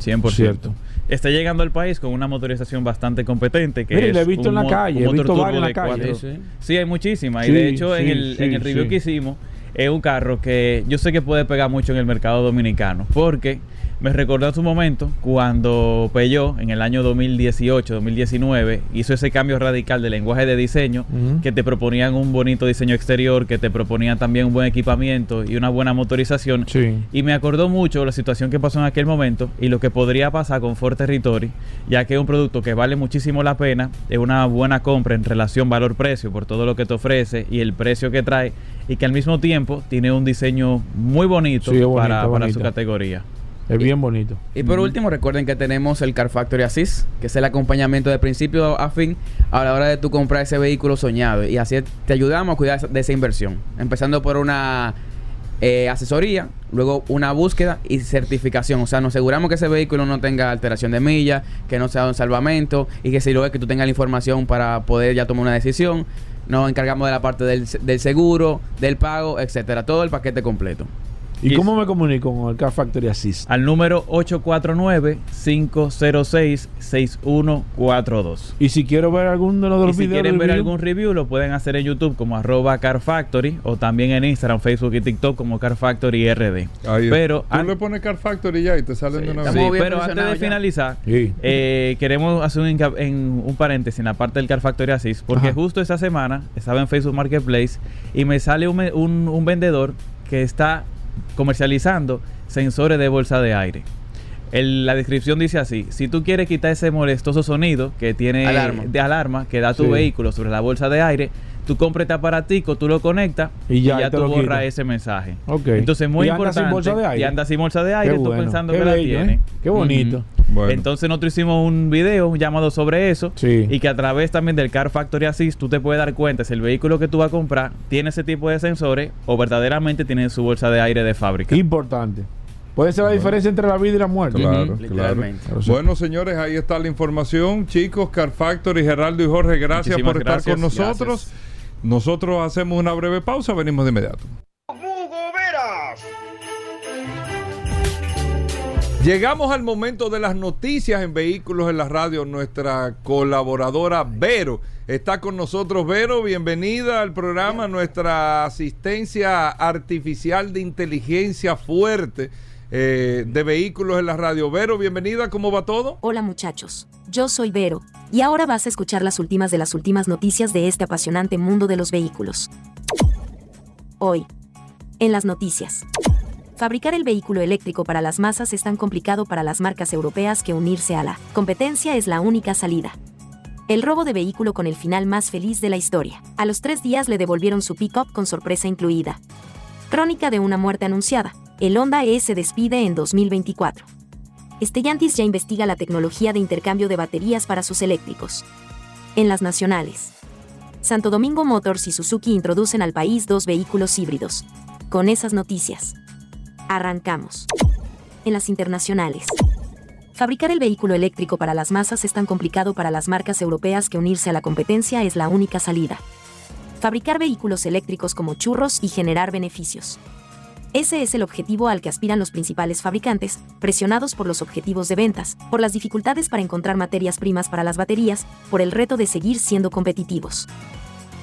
100%. Cierto. Está llegando al país con una motorización bastante competente. Que Mire, es he visto un en la calle, he motor visto turbo varias en la de calle. cuatro- Sí, hay muchísimas. Sí, y de hecho, en, el, sí, en el review sí. que hicimos, es un carro que yo sé que puede pegar mucho en el mercado dominicano. Porque me recordó en su momento cuando Peugeot, en el año 2018-2019, hizo ese cambio radical de lenguaje de diseño, que te proponían un bonito diseño exterior, que te proponían también un buen equipamiento y una buena motorización. Sí. Y me acordó mucho la situación que pasó en aquel momento y lo que podría pasar con Ford Territory, ya que es un producto que vale muchísimo la pena, es una buena compra en relación valor-precio por todo lo que te ofrece y el precio que trae, y que al mismo tiempo tiene un diseño muy bonito, Sí, es bonito, para, para bonito. su categoría. Es bien bonito. Y por último, recuerden que tenemos el Car Factory Assist, que es el acompañamiento de principio a fin a la hora de tú comprar ese vehículo soñado. Y así te ayudamos a cuidar de esa inversión. Empezando por una eh, asesoría, luego una búsqueda y certificación. O sea, nos aseguramos que ese vehículo no tenga alteración de milla, que no sea un salvamento y que si lo es que tú tengas la información para poder ya tomar una decisión. Nos encargamos de la parte del, del seguro, del pago, etcétera. Todo el paquete completo. ¿Y Y- cómo me comunico con el Car Factory Assist? Al número 849-506-6142. Y si quiero ver alguno de Y los si videos quieren del ver review, algún review, lo pueden hacer en YouTube como arroba Car Factory o también en Instagram, Facebook y TikTok como Car Factory RD. Ahí Pero tú an- le pones Car Factory ya y te salen de una Sí, vez. bien pero antes de ya. finalizar, Sí. eh, queremos hacer un, en un paréntesis en la parte del Car Factory Assist, porque Ajá. justo esta semana estaba en Facebook Marketplace y me sale un- un vendedor que está comercializando sensores de bolsa de aire. El- la descripción dice así: si tú quieres quitar ese molestoso sonido que tiene Alarma. de alarma que da tu Sí. vehículo sobre la bolsa de aire, tú compras este aparatico, tú lo conectas Y y ya, ya, te tú borras ese mensaje. Ok. Entonces, muy Y anda importante. sin bolsa de aire. Y anda sin bolsa de aire, Qué tú bueno, pensando qué que la tiene. ¿eh? Qué bonito. Bueno. Entonces nosotros hicimos un video llamado sobre eso Sí. y que a través también del Car Factory Assist tú te puedes dar cuenta si el vehículo que tú vas a comprar tiene ese tipo de sensores o verdaderamente tiene su bolsa de aire de fábrica. Importante. Puede ser la diferencia entre la vida y la muerte. Claro, sí. Bueno, señores, ahí está la información. Chicos, Car Factory, Geraldo y Jorge, gracias Muchísimas por estar gracias. con nosotros. Nosotros hacemos una breve pausa, venimos de inmediato. Llegamos al momento de las noticias en Vehículos en la Radio. Nuestra colaboradora Vero está con nosotros. Vero, bienvenida al programa. Nuestra asistencia artificial de inteligencia fuerte eh, de Vehículos en la Radio. Vero, bienvenida. ¿Cómo va todo? Hola muchachos, yo soy Vero, y ahora vas a escuchar las últimas de las últimas noticias de este apasionante mundo de los vehículos. Hoy, en las noticias. Fabricar el vehículo eléctrico para las masas es tan complicado para las marcas europeas que unirse a la competencia es la única salida. El robo de vehículo con el final más feliz de la historia. A los tres días le devolvieron su pick-up con sorpresa incluida. Crónica de una muerte anunciada. El Honda E se despide en 2024. Stellantis ya investiga la tecnología de intercambio de baterías para sus eléctricos. En las nacionales. Santo Domingo Motors y Suzuki introducen al país dos vehículos híbridos. Con esas noticias. Arrancamos. En las internacionales. Fabricar el vehículo eléctrico para las masas es tan complicado para las marcas europeas que unirse a la competencia es la única salida. Fabricar vehículos eléctricos como churros y generar beneficios. Ese es el objetivo al que aspiran los principales fabricantes, presionados por los objetivos de ventas, por las dificultades para encontrar materias primas para las baterías, por el reto de seguir siendo competitivos.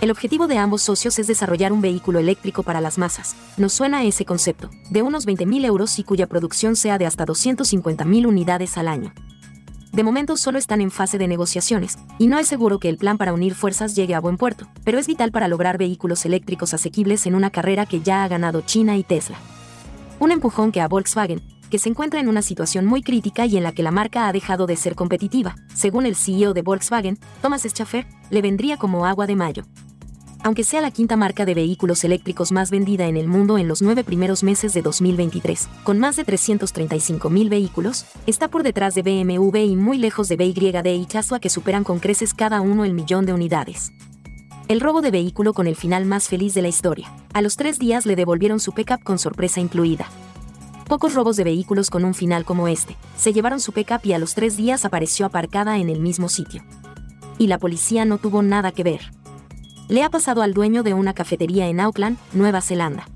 El objetivo de ambos socios es desarrollar un vehículo eléctrico para las masas. Nos suena ese concepto, de unos 20.000 euros y cuya producción sea de hasta 250.000 unidades al año. De momento solo están en fase de negociaciones, y no es seguro que el plan para unir fuerzas llegue a buen puerto, pero es vital para lograr vehículos eléctricos asequibles en una carrera que ya ha ganado China y Tesla. Un empujón que a Volkswagen, que se encuentra en una situación muy crítica y en la que la marca ha dejado de ser competitiva, según el CEO de Volkswagen, Thomas Schaffer, le vendría como agua de mayo aunque sea la quinta marca de vehículos eléctricos más vendida en el mundo en los nueve primeros meses de 2023, con más de 335 mil vehículos, está por detrás de BMW y muy lejos de BYD y Tesla que superan con creces cada uno el millón de unidades. El robo de vehículo con el final más feliz de la historia. A los tres días le devolvieron su pickup con sorpresa incluida. Pocos robos de vehículos con un final como este. Se llevaron su pickup y a los tres días apareció aparcada en el mismo sitio. Y la policía no tuvo nada que ver le ha pasado al dueño de una cafetería en Auckland, Nueva Zelanda.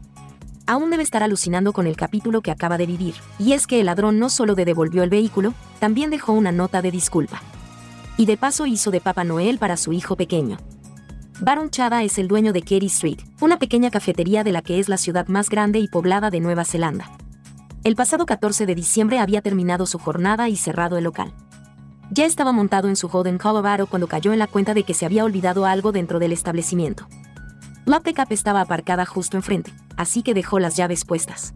Aún debe estar alucinando con el capítulo que acaba de vivir, y es que el ladrón no solo devolvió el vehículo, también dejó una nota de disculpa. Y de paso hizo de Papá Noel para su hijo pequeño. Baron Chada es el dueño de Kerry Street, una pequeña cafetería de la que es la ciudad más grande y poblada de Nueva Zelanda. El pasado 14 de diciembre había terminado su jornada y cerrado el local. Ya estaba montado en su Holden Colorado cuando cayó en la cuenta de que se había olvidado algo dentro del establecimiento. La pickup estaba aparcada justo enfrente, así que dejó las llaves puestas.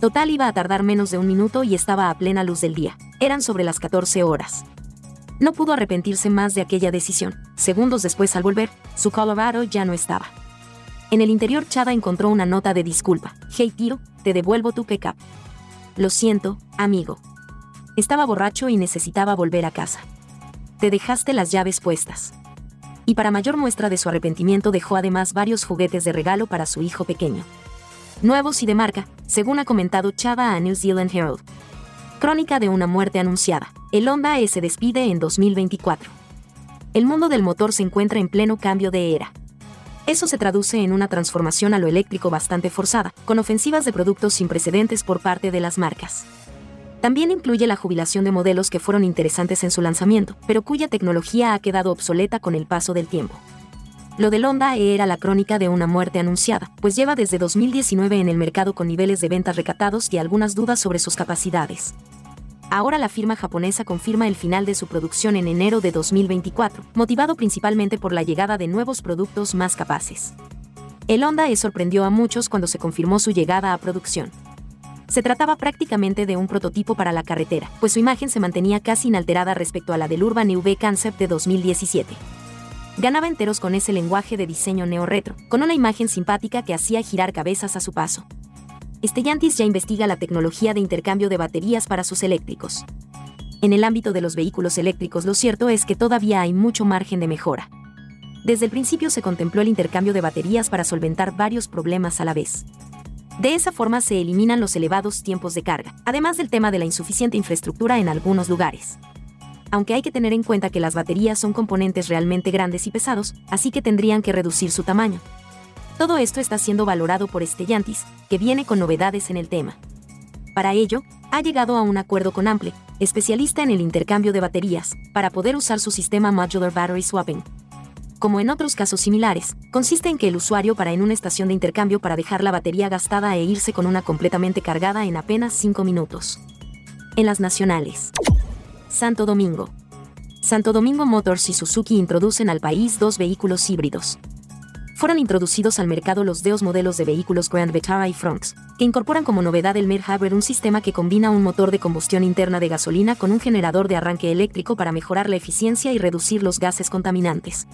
Total iba a tardar menos de un minuto y estaba a plena luz del día. Eran sobre las 14 horas. No pudo arrepentirse más de aquella decisión. Segundos después al volver, su Colorado ya no estaba. En el interior Chada encontró una nota de disculpa. Hey tío, te devuelvo tu pickup. Lo siento, amigo. Estaba borracho y necesitaba volver a casa. Te dejaste las llaves puestas. Y para mayor muestra de su arrepentimiento dejó además varios juguetes de regalo para su hijo pequeño. Nuevos y de marca, según ha comentado Chava a New Zealand Herald. Crónica de una muerte anunciada. El Honda S despide en 2024. El mundo del motor se encuentra en pleno cambio de era. Eso se traduce en una transformación a lo eléctrico bastante forzada, con ofensivas de productos sin precedentes por parte de las marcas. También incluye la jubilación de modelos que fueron interesantes en su lanzamiento, pero cuya tecnología ha quedado obsoleta con el paso del tiempo. Lo del Honda E era la crónica de una muerte anunciada, pues lleva desde 2019 en el mercado con niveles de ventas recatados y algunas dudas sobre sus capacidades. Ahora la firma japonesa confirma el final de su producción en enero de 2024, motivado principalmente por la llegada de nuevos productos más capaces. El Honda E sorprendió a muchos cuando se confirmó su llegada a producción. Se trataba prácticamente de un prototipo para la carretera, pues su imagen se mantenía casi inalterada respecto a la del Urban EV Concept de 2017. Ganaba enteros con ese lenguaje de diseño neo-retro, con una imagen simpática que hacía girar cabezas a su paso. Stellantis ya investiga la tecnología de intercambio de baterías para sus eléctricos. En el ámbito de los vehículos eléctricos lo cierto es que todavía hay mucho margen de mejora. Desde el principio se contempló el intercambio de baterías para solventar varios problemas a la vez. De esa forma se eliminan los elevados tiempos de carga, además del tema de la insuficiente infraestructura en algunos lugares. Aunque hay que tener en cuenta que las baterías son componentes realmente grandes y pesados, así que tendrían que reducir su tamaño. Todo esto está siendo valorado por Stellantis, que viene con novedades en el tema. Para ello, ha llegado a un acuerdo con Ample, especialista en el intercambio de baterías, para poder usar su sistema Modular Battery Swapping, como en otros casos similares, consiste en que el usuario para en una estación de intercambio para dejar la batería gastada e irse con una completamente cargada en apenas 5 minutos. En las nacionales. Santo Domingo. Santo Domingo Motors y Suzuki introducen al país dos vehículos híbridos. Fueron introducidos al mercado los dos modelos de vehículos Grand Vitara y Fronx, que incorporan como novedad el Mer Hybrid un sistema que combina un motor de combustión interna de gasolina con un generador de arranque eléctrico para mejorar la eficiencia y reducir los gases contaminantes.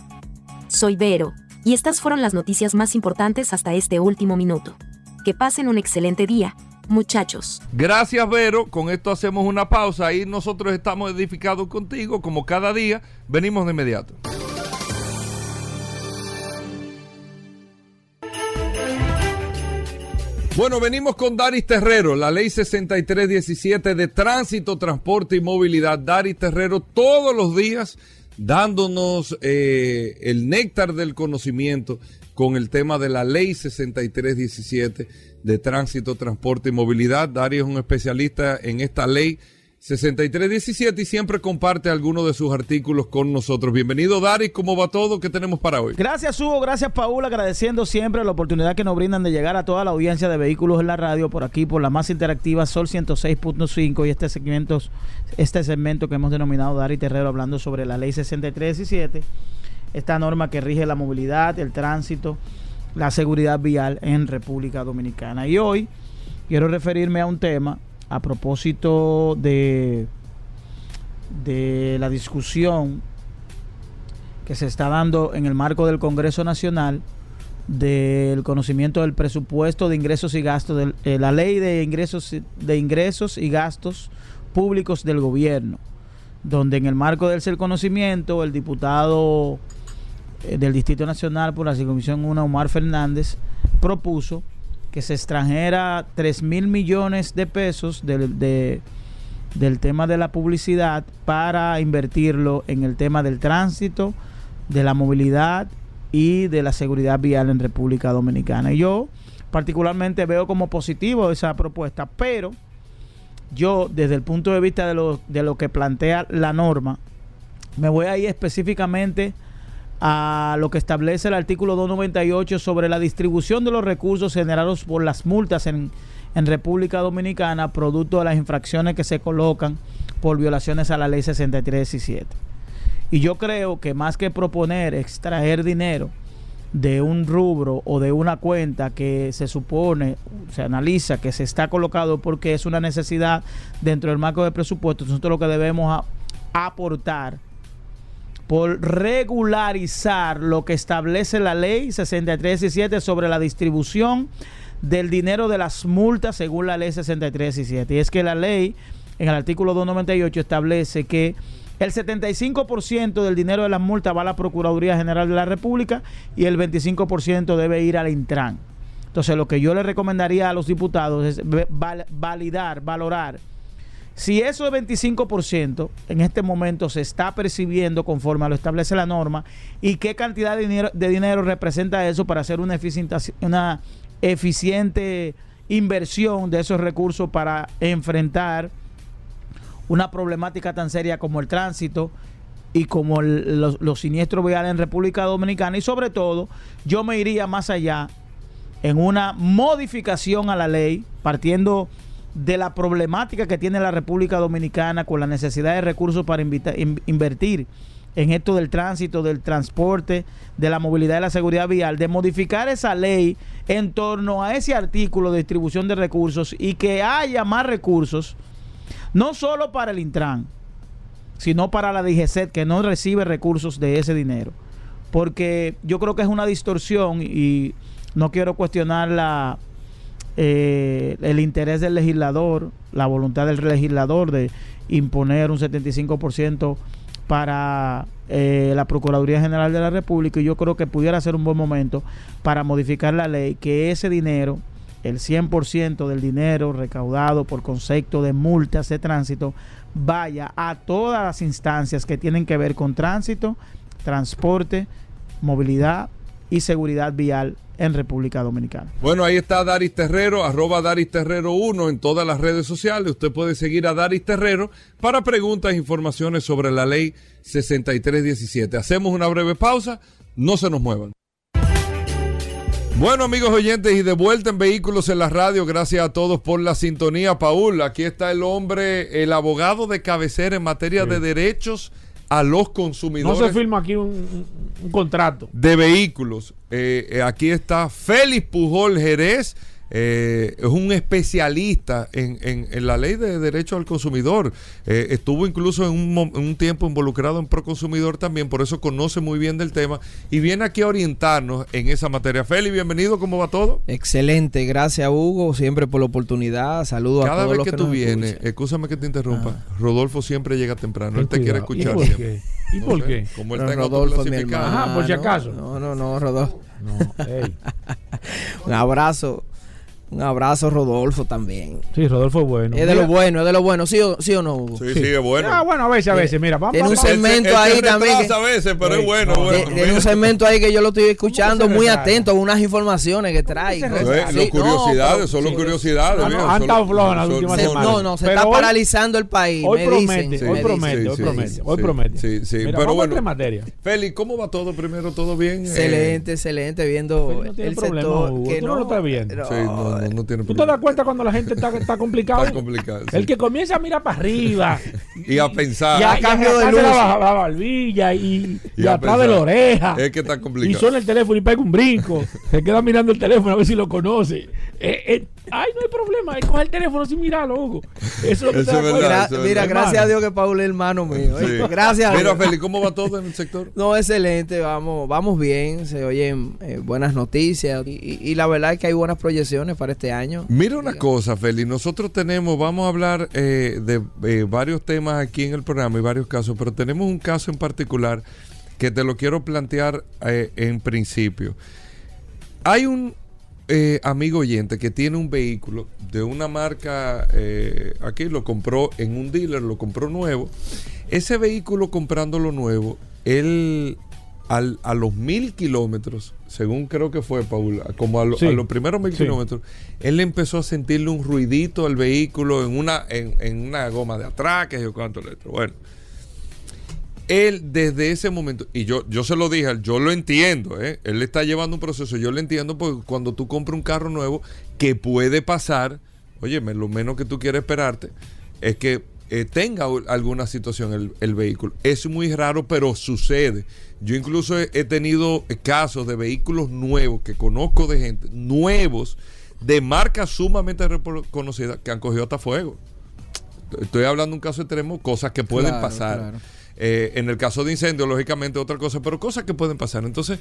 Soy Vero, y estas fueron las noticias más importantes hasta este último minuto. Que pasen un excelente día, muchachos. Gracias, Vero. Con esto hacemos una pausa y nosotros estamos edificados contigo, como cada día. Venimos de inmediato. Bueno, venimos con Daris Terrero, la ley 6317 de tránsito, transporte y movilidad. Daris Terrero todos los días dándonos eh, el néctar del conocimiento con el tema de la ley 6317 de tránsito, transporte y movilidad. Dari es un especialista en esta ley 6317 y siempre comparte algunos de sus artículos con nosotros. Bienvenido, Dari. ¿Cómo va todo? ¿Qué tenemos para hoy? Gracias, Hugo. Gracias, Paul. Agradeciendo siempre la oportunidad que nos brindan de llegar a toda la audiencia de vehículos en la radio por aquí, por la más interactiva Sol 106.5 y este segmento, este segmento que hemos denominado Dari Terrero hablando sobre la ley 6317, esta norma que rige la movilidad, el tránsito, la seguridad vial en República Dominicana. Y hoy quiero referirme a un tema a propósito de, de la discusión que se está dando en el marco del Congreso Nacional del conocimiento del presupuesto de ingresos y gastos, de eh, la ley de ingresos, de ingresos y gastos públicos del gobierno, donde en el marco del conocimiento el diputado eh, del Distrito Nacional por la Comisión 1, Omar Fernández, propuso que se extranjera 3 mil millones de pesos del, del tema de la publicidad para invertirlo en el tema del tránsito, de la movilidad y de la seguridad vial en República Dominicana. Y yo particularmente veo como positivo esa propuesta, pero yo desde el punto de vista de lo, de lo que plantea la norma, me voy a ir específicamente a lo que establece el artículo 298 sobre la distribución de los recursos generados por las multas en, en República Dominicana, producto de las infracciones que se colocan por violaciones a la ley 6317. Y yo creo que más que proponer extraer dinero de un rubro o de una cuenta que se supone, se analiza que se está colocado porque es una necesidad dentro del marco de presupuesto, nosotros lo que debemos aportar por regularizar lo que establece la ley 6317 sobre la distribución del dinero de las multas según la ley 6317. Y es que la ley en el artículo 298 establece que el 75% del dinero de las multas va a la Procuraduría General de la República y el 25% debe ir al Intran. Entonces, lo que yo le recomendaría a los diputados es validar, valorar si eso es 25%, en este momento se está percibiendo conforme lo establece la norma, y qué cantidad de dinero, de representa eso para hacer una una eficiente inversión de esos recursos para enfrentar una problemática tan seria como el tránsito y como los siniestros viales en República Dominicana. Y sobre todo, yo me iría más allá en una modificación a la ley, partiendo de la problemática que tiene la República Dominicana con la necesidad de recursos para invertir en esto del tránsito, del transporte, de la movilidad y la seguridad vial, de modificar esa ley en torno a ese artículo de distribución de recursos y que haya más recursos, no solo para el Intran, sino para la DGCET, que no recibe recursos de ese dinero. Porque yo creo que es una distorsión y no quiero cuestionar la, eh, el interés del legislador, la voluntad del legislador de imponer un 75% para eh, la Procuraduría General de la República y yo creo que pudiera ser un buen momento para modificar la ley, que ese dinero, el 100% del dinero recaudado por concepto de multas de tránsito, vaya a todas las instancias que tienen que ver con tránsito, transporte, movilidad y seguridad vial en República Dominicana. Bueno, ahí está Daris Terrero, arroba Daris Terrero 1 en todas las redes sociales. Usted puede seguir a Daris Terrero para preguntas e informaciones sobre la ley 6317. Hacemos una breve pausa, no se nos muevan. Bueno amigos oyentes y de vuelta en Vehículos en la Radio, gracias a todos por la sintonía. Paul, aquí está el hombre, el abogado de cabecera en materia de derechos a los consumidores. No se firma aquí un, contrato. De vehículos. Eh, eh, aquí está Félix Pujol Jerez eh, es un especialista en, en, la ley de derecho al consumidor. Eh, estuvo incluso en un, tiempo involucrado en Proconsumidor también, por eso conoce muy bien del tema y viene aquí a orientarnos en esa materia. Feli, bienvenido, ¿cómo va todo? Excelente, gracias Hugo, siempre por la oportunidad. Saludos a todos. Cada vez que, tú vienes, escúchame que te interrumpa, ah. Rodolfo siempre llega temprano, él te quiere escuchar. ¿Y por qué? ¿Y por qué? Como él está Rodolfo, por si acaso. No, no, no, Rodolfo. No, un abrazo Un abrazo, Rodolfo, también. Sí, Rodolfo es bueno. Es de Mira- lo bueno, es de lo bueno. ¿Sí o, sí o no, Hugo? Sí, sí, es bueno. Ah, bueno, a veces, a veces. Mira, vamos Tiene un segmento ahí se también. que- a veces, pero Sí, es bueno, no, bueno. Tie- Tiene un segmento ahí que yo lo estoy escuchando muy atento a unas informaciones que trae. los No, curiosidades, pero- solo sí, curiosidades. Ah, no, viejo, han estado flojas las solo- últimas se- semanas. no, no, se Pero está hoy- paralizando el país. Hoy me promete, dicen, hoy me promete, dicen. hoy sí, promete, sí, hoy sí, promete. Sí, sí, Mira, pero vamos a bueno. Félix, ¿cómo va todo primero? ¿Todo bien? Excelente, excelente, viendo el problema, sector Hugo, que tú no lo estás viendo. Sí, no, no, no tiene ¿Tú te das cuenta cuando la gente está, está complicada? Está complicado. sí. El que comienza a mirar para arriba Y a pensar. ya, a cambio de luz. la, la barbilla y, y Y a atrás de la oreja. Es que está Y complicado. suena el teléfono y pega un brinco. Se queda mirando el teléfono a ver si lo conoce. Eh, eh, ay, no hay problema. Es coger el teléfono sin mirarlo, Hugo. Eso es lo que Eso te das es cuenta. verdad, Gra- eso es mira, gracias a Dios que Paul es hermano mío. Sí. ¿eh? Gracias a Mira. Félix, ¿cómo va todo en el sector? No, excelente, vamos, vamos bien, se oyen eh, buenas noticias y, y- y la verdad es que hay buenas proyecciones para este año. Mira una cosa, Félix. Nosotros tenemos, vamos a hablar eh, de eh, varios temas aquí en el programa y varios casos, pero tenemos un caso en particular que te lo quiero plantear eh, en principio. Hay un eh, amigo oyente que tiene un vehículo de una marca, eh, aquí lo compró en un dealer, lo compró nuevo. Ese vehículo comprándolo nuevo, él al- a los mil kilómetros, según creo que fue, Paul, como a, lo- Sí. a los primeros mil Sí. kilómetros, él empezó a sentirle un ruidito al vehículo en una, en, en una goma de atrás, que yo cuánto le Bueno, él desde ese momento, y yo, yo se lo dije, yo lo entiendo, ¿eh? él está llevando un proceso, yo lo entiendo porque cuando tú compras un carro nuevo, que puede pasar, oye, lo menos que tú quieres esperarte es que eh, tenga alguna situación el, el vehículo. Es muy raro, pero sucede. Yo incluso he, he tenido casos de vehículos nuevos que conozco de gente, nuevos, de marcas sumamente reconocidas, que han cogido hasta fuego. Estoy hablando de un caso extremo, cosas que pueden Claro, pasar. claro. Eh, en el caso de incendio, lógicamente, otra cosa, pero cosas que pueden pasar. Entonces,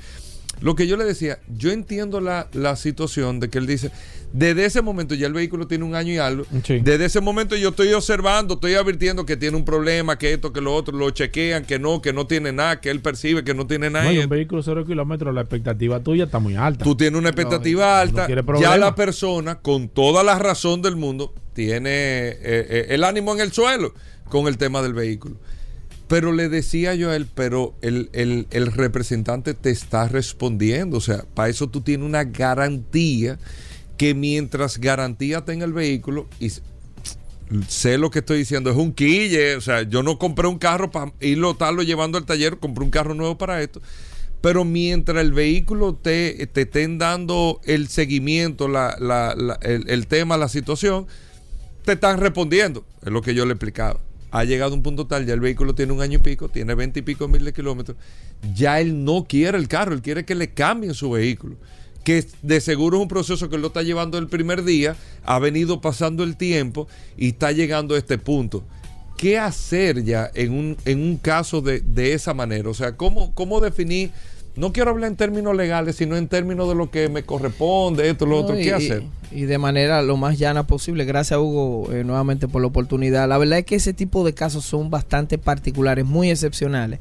lo que yo le decía, yo entiendo la, la situación de que él dice, desde ese momento ya el vehículo tiene un año y algo, Sí. desde ese momento yo estoy observando, estoy advirtiendo que tiene un problema, que esto, que lo otro, lo chequean, que no, que no tiene nada, que él percibe que no tiene nada. No, y Y un vehículo cero kilómetros, la expectativa tuya está muy alta. Tú tienes una expectativa alta, ya la persona, con toda la razón del mundo, tiene eh, eh, el ánimo en el suelo con el tema del vehículo. Pero le decía yo a él, pero el, el- el representante te está respondiendo. O sea, para eso tú tienes una garantía que mientras garantía tenga el vehículo, y sé lo que estoy diciendo, es un quille. O sea, yo no compré un carro para irlo, estarlo llevando al taller, compré un carro nuevo para esto. Pero mientras el vehículo te, te estén dando el seguimiento, la- la- el, el tema, la situación, te están respondiendo. Es lo que yo le explicaba. Ha llegado un punto tal, ya el vehículo tiene un año y pico, tiene veinte y pico mil de kilómetros. Ya él no quiere el carro, él quiere que le cambien su vehículo. Que de seguro es un proceso que él lo está llevando el primer día, ha venido pasando el tiempo y está llegando a este punto. ¿Qué hacer ya en un, en un caso de, de esa manera? O sea, ¿cómo, ¿cómo definir? No quiero hablar en términos legales, sino en términos de lo que me corresponde, esto, lo No, otro. y- ¿Qué hacer? Y de manera lo más llana posible. Gracias, Hugo, eh, nuevamente por la oportunidad. La verdad es que ese tipo de casos son bastante particulares, muy excepcionales.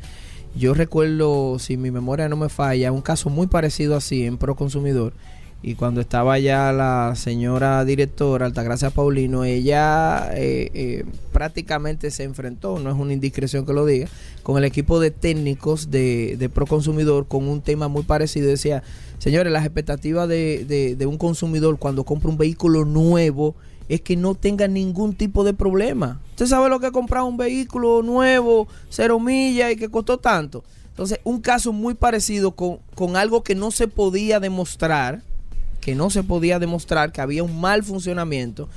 Yo recuerdo, si mi memoria no me falla, un caso muy parecido así en Proconsumidor. Y cuando estaba ya la señora directora, Altagracia Paulino, ella eh, eh, prácticamente se enfrentó, no es una indiscreción que lo diga, con el equipo de técnicos de, de Proconsumidor con un tema muy parecido. Decía, señores, las expectativas de, un consumidor cuando compra un vehículo nuevo es que no tenga ningún tipo de problema. Usted sabe lo que comprar un vehículo nuevo, cero millas y que costó tanto. Entonces, un caso muy parecido con algo que no se podía demostrar, que no se podía demostrar que había un mal funcionamiento.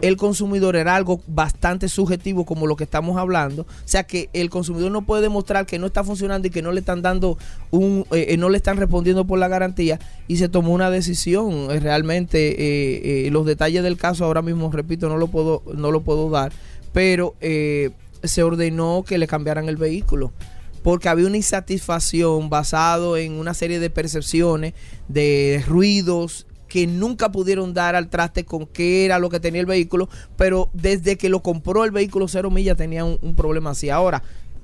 El consumidor era algo bastante subjetivo como lo que estamos hablando. O sea que el consumidor no puede demostrar que no está funcionando y que no le están dando un, eh, eh, no le están respondiendo por la garantía y se tomó una decisión. Eh, Realmente eh, los detalles del caso ahora mismo, repito, no lo puedo, no lo puedo dar, pero se ordenó que le cambiaran el vehículo porque había una insatisfacción basado en una serie de percepciones, de ruidos que nunca pudieron dar al traste con qué era lo que tenía el vehículo, pero desde que lo compró el vehículo cero millas tenía un, un problema así. Ahora,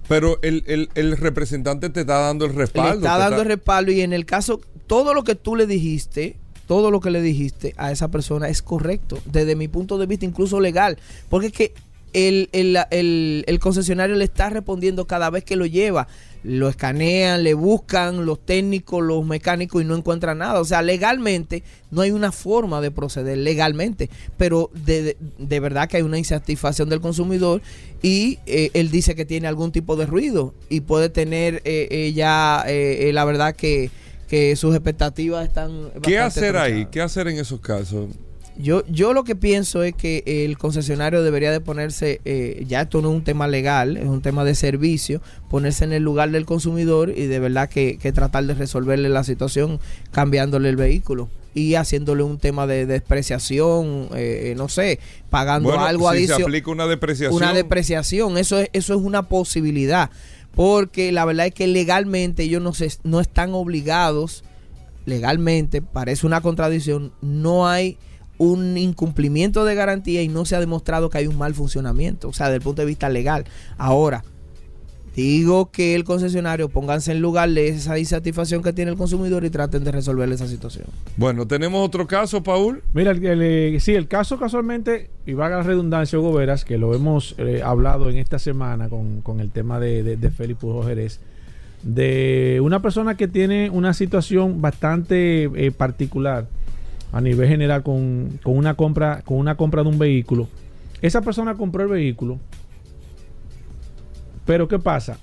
Pero el, el- el representante te está dando el respaldo. le está dando el respaldo y en el caso, todo lo que tú le dijiste, todo lo que le dijiste a esa persona es correcto, desde mi punto de vista incluso legal, porque es que el, el- el- el concesionario le está respondiendo cada vez que lo lleva. Lo escanean, le buscan los técnicos, los mecánicos y no encuentran nada. O sea, legalmente no hay una forma de proceder legalmente, pero de, de- de verdad que hay una insatisfacción del consumidor y eh, él dice que tiene algún tipo de ruido y puede tener eh, eh, ya eh, la verdad que, que sus expectativas están... ¿Qué hacer ahí? ¿Qué hacer en esos casos? Yo, yo lo que pienso es que el concesionario debería de ponerse, eh, ya esto no es un tema legal, es un tema de servicio, ponerse en el lugar del consumidor y de verdad que, que tratar de resolverle la situación cambiándole el vehículo y haciéndole un tema de despreciación, eh, no sé, pagando Bueno, algo si se adicional aplica una depreciación. una depreciación. Eso es, eso es una posibilidad. Porque la verdad es que legalmente ellos no, se, no están obligados, legalmente, parece una contradicción, no hay un incumplimiento de garantía y no se ha demostrado que hay un mal funcionamiento, o sea, desde el punto de vista legal. Ahora, digo que el concesionario pónganse en lugar de esa insatisfacción que tiene el consumidor y traten de resolver esa situación. Bueno, tenemos otro caso, Paul. Mira, el, el, eh, sí, el caso casualmente, y valga la redundancia, Hugo Veras, que lo hemos eh, hablado en esta semana con, con el tema de, de, de Félix Pujol Jerez, de una persona que tiene una situación bastante eh, particular a nivel general con, con una compra con una compra de un vehículo. Esa persona compró el vehículo, pero ¿qué pasa?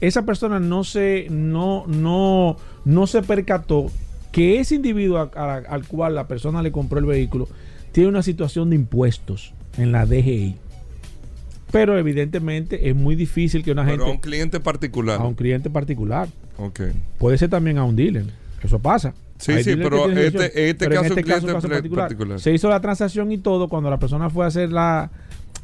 Esa persona no se, no, no, no se percató que ese individuo a- a- al cual la persona le compró el vehículo tiene una situación de impuestos en la DGI. Pero evidentemente es muy difícil que una Pero a un gente cliente particular. a un cliente particular, Ok. puede ser también a un dealer. Eso pasa. Sí, Hay sí, pero este- este Pero en caso, este cliente caso particular. particular, se hizo la transacción y todo. Cuando la persona fue a hacer la,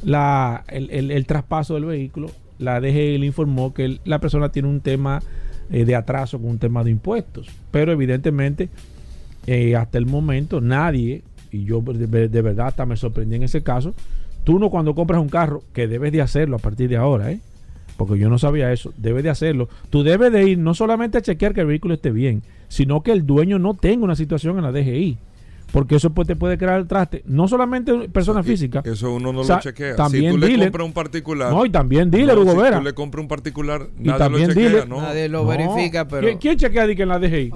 la, el, el- el traspaso del vehículo, la DGI le informó que el- la persona tiene un tema eh, de atraso con un tema de impuestos. Pero evidentemente, eh, hasta el momento, nadie, y yo de, de verdad hasta me sorprendí en ese caso, tú no cuando compras un carro, que debes de hacerlo a partir de ahora, ¿eh? Porque yo no sabía eso, debes de hacerlo. Tú debes de ir no solamente a chequear que el vehículo esté bien, sino que el dueño no tenga una situación en la DGI. Porque eso pues, te puede crear el traste. No solamente persona física. Eso uno no O sea, lo chequea. también si tú le dealer. compras un particular. No, y también dealer, no, Hugo si Vera. tú le compras un particular, Y nadie también lo chequea, dealer. ¿no? Nadie lo No. verifica, pero... ¿Quién, quién chequea de que en la DGI?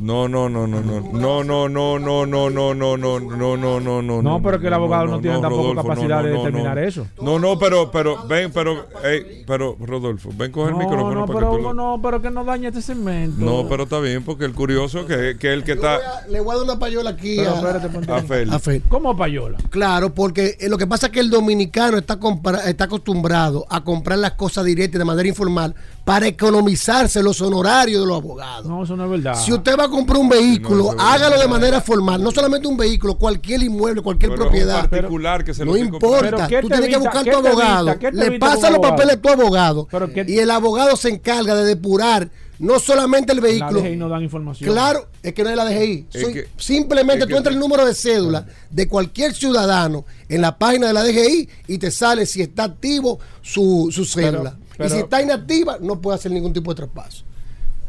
No, no, no, no, no, no, no, no, no, no, no, no, no, no, no, no, no. No, pero que el abogado no tiene tampoco capacidad no, de no, no, determinar no. eso. No, no, pero, pero, ven, pero, ey, pero, Rodolfo, ven coge el No, micrófono no, para pero que tú no, pero que no dañe este segmento. No, pero está bien, porque el curioso que, que el que está Le voy a dar una payola aquí Pero a, espérate, ponte- a Félix. a Félix. ¿Cómo payola? Claro, porque eh, lo que pasa es que el dominicano está, está acostumbrado a comprar las cosas directas de manera informal para economizarse los honorarios de los abogados. No, eso no es verdad. Si usted va a comprar un vehículo, No, hágalo de manera formal. No solamente un vehículo, cualquier inmueble, cualquier Pero propiedad. particular que se lo No importa, Pero ¿qué tú tienes que buscar tu abogado, le pasa los abogado? papeles a tu abogado Pero ¿qué- y el abogado se encarga de depurar no solamente el la vehículo. DGI no dan información. Claro, es que no es la DGI. Es Soy- que- simplemente es tú entras el número de cédula de cualquier ciudadano en la página de la DGI y te sale si está activo su, su cédula. pero- y si está inactiva, no puede hacer ningún tipo de traspaso.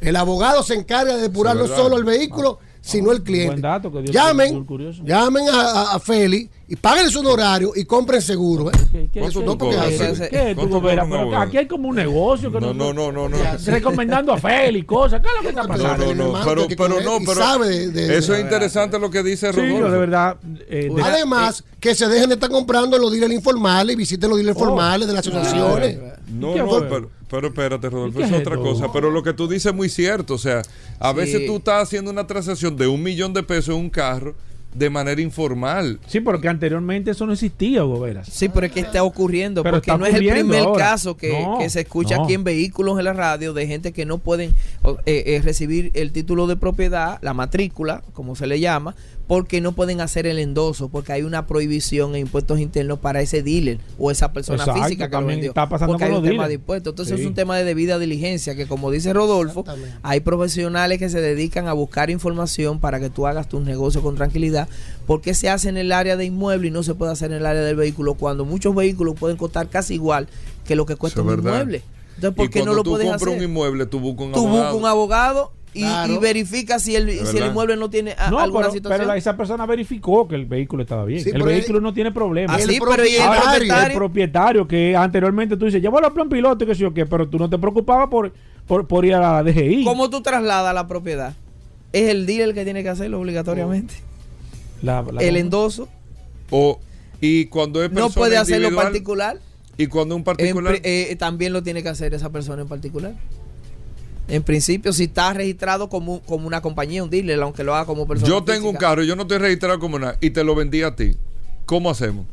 El abogado se encarga de depurar Sí, no solo el vehículo, sino el cliente. buen dato que dio el llamen, curioso. llamen a, a, a Félix y paguen su honorario y compren seguro. ¿eh? ¿Qué, qué, ¿Cuánto qué- tú no, porque? ¿Qué un Pero abogado? aquí hay como un negocio que No, no, no, no, no. recomendando a Félix cosas. ¿Qué es lo que está No, pasando? No, no, hermano, pero, pero no, pero sabe de- de- eso es interesante lo que dice Sí, Rodolfo. yo de verdad. eh, de- Además, que se dejen de estar comprando los dealers informales y visiten los dealers Oh. formales de las asociaciones. No, ¿Y qué no, pero, pero espérate, Rodolfo, ¿Y qué es es otra cosa. Pero lo que tú dices es muy cierto. O sea, a Sí. veces tú estás haciendo una transacción de un millón de pesos en un carro de manera informal. sí, porque anteriormente eso no existía, Hugo Veras. Sí, pero es que está ocurriendo, Pero porque está no es el primer ahora. caso que, No, que se escucha no. aquí en vehículos en la radio de gente que no pueden o, eh, eh, recibir el título de propiedad, la matrícula, como se le llama, porque no pueden hacer el endoso, porque hay una prohibición en impuestos internos para ese dealer o esa persona Exacto, física que lo vendió. está pasando porque con hay los un tema dealers. de impuestos. Entonces Sí. es un tema de debida diligencia que, como dice Rodolfo, hay profesionales que se dedican a buscar información para que tú hagas tus negocios con tranquilidad. porque se hace en el área de inmueble y no se puede hacer en el área del vehículo? Cuando muchos vehículos pueden costar casi igual que lo que cuesta Eso un verdad. inmueble. Entonces, ¿por qué no lo tú pueden compras hacer? un inmueble, tú buscas un tú abogado. buscas un abogado y, Claro. y verifica si el, si el inmueble no tiene a- No, alguna pero, situación. pero la- esa persona verificó que el vehículo estaba bien. Sí, el vehículo no tiene problema. Ah, el sí, pero ¿y el propietario. Ahora, propietario? el propietario que anteriormente tú dices, llévalo a plan piloto, que sé yo qué, pero tú no te preocupabas por, por, por ir a la DGI. ¿Cómo tú trasladas la propiedad? Es el dealer el que tiene que hacerlo obligatoriamente. La- la- el endoso O, y cuando es no puede hacerlo particular. Y cuando un particular. eh, también lo tiene que hacer esa persona en particular. En principio, si está registrado como, como una compañía, un dealer, aunque lo haga como persona. yo tengo un carro y yo no estoy registrado como nada y te lo vendí a ti. ¿Cómo hacemos?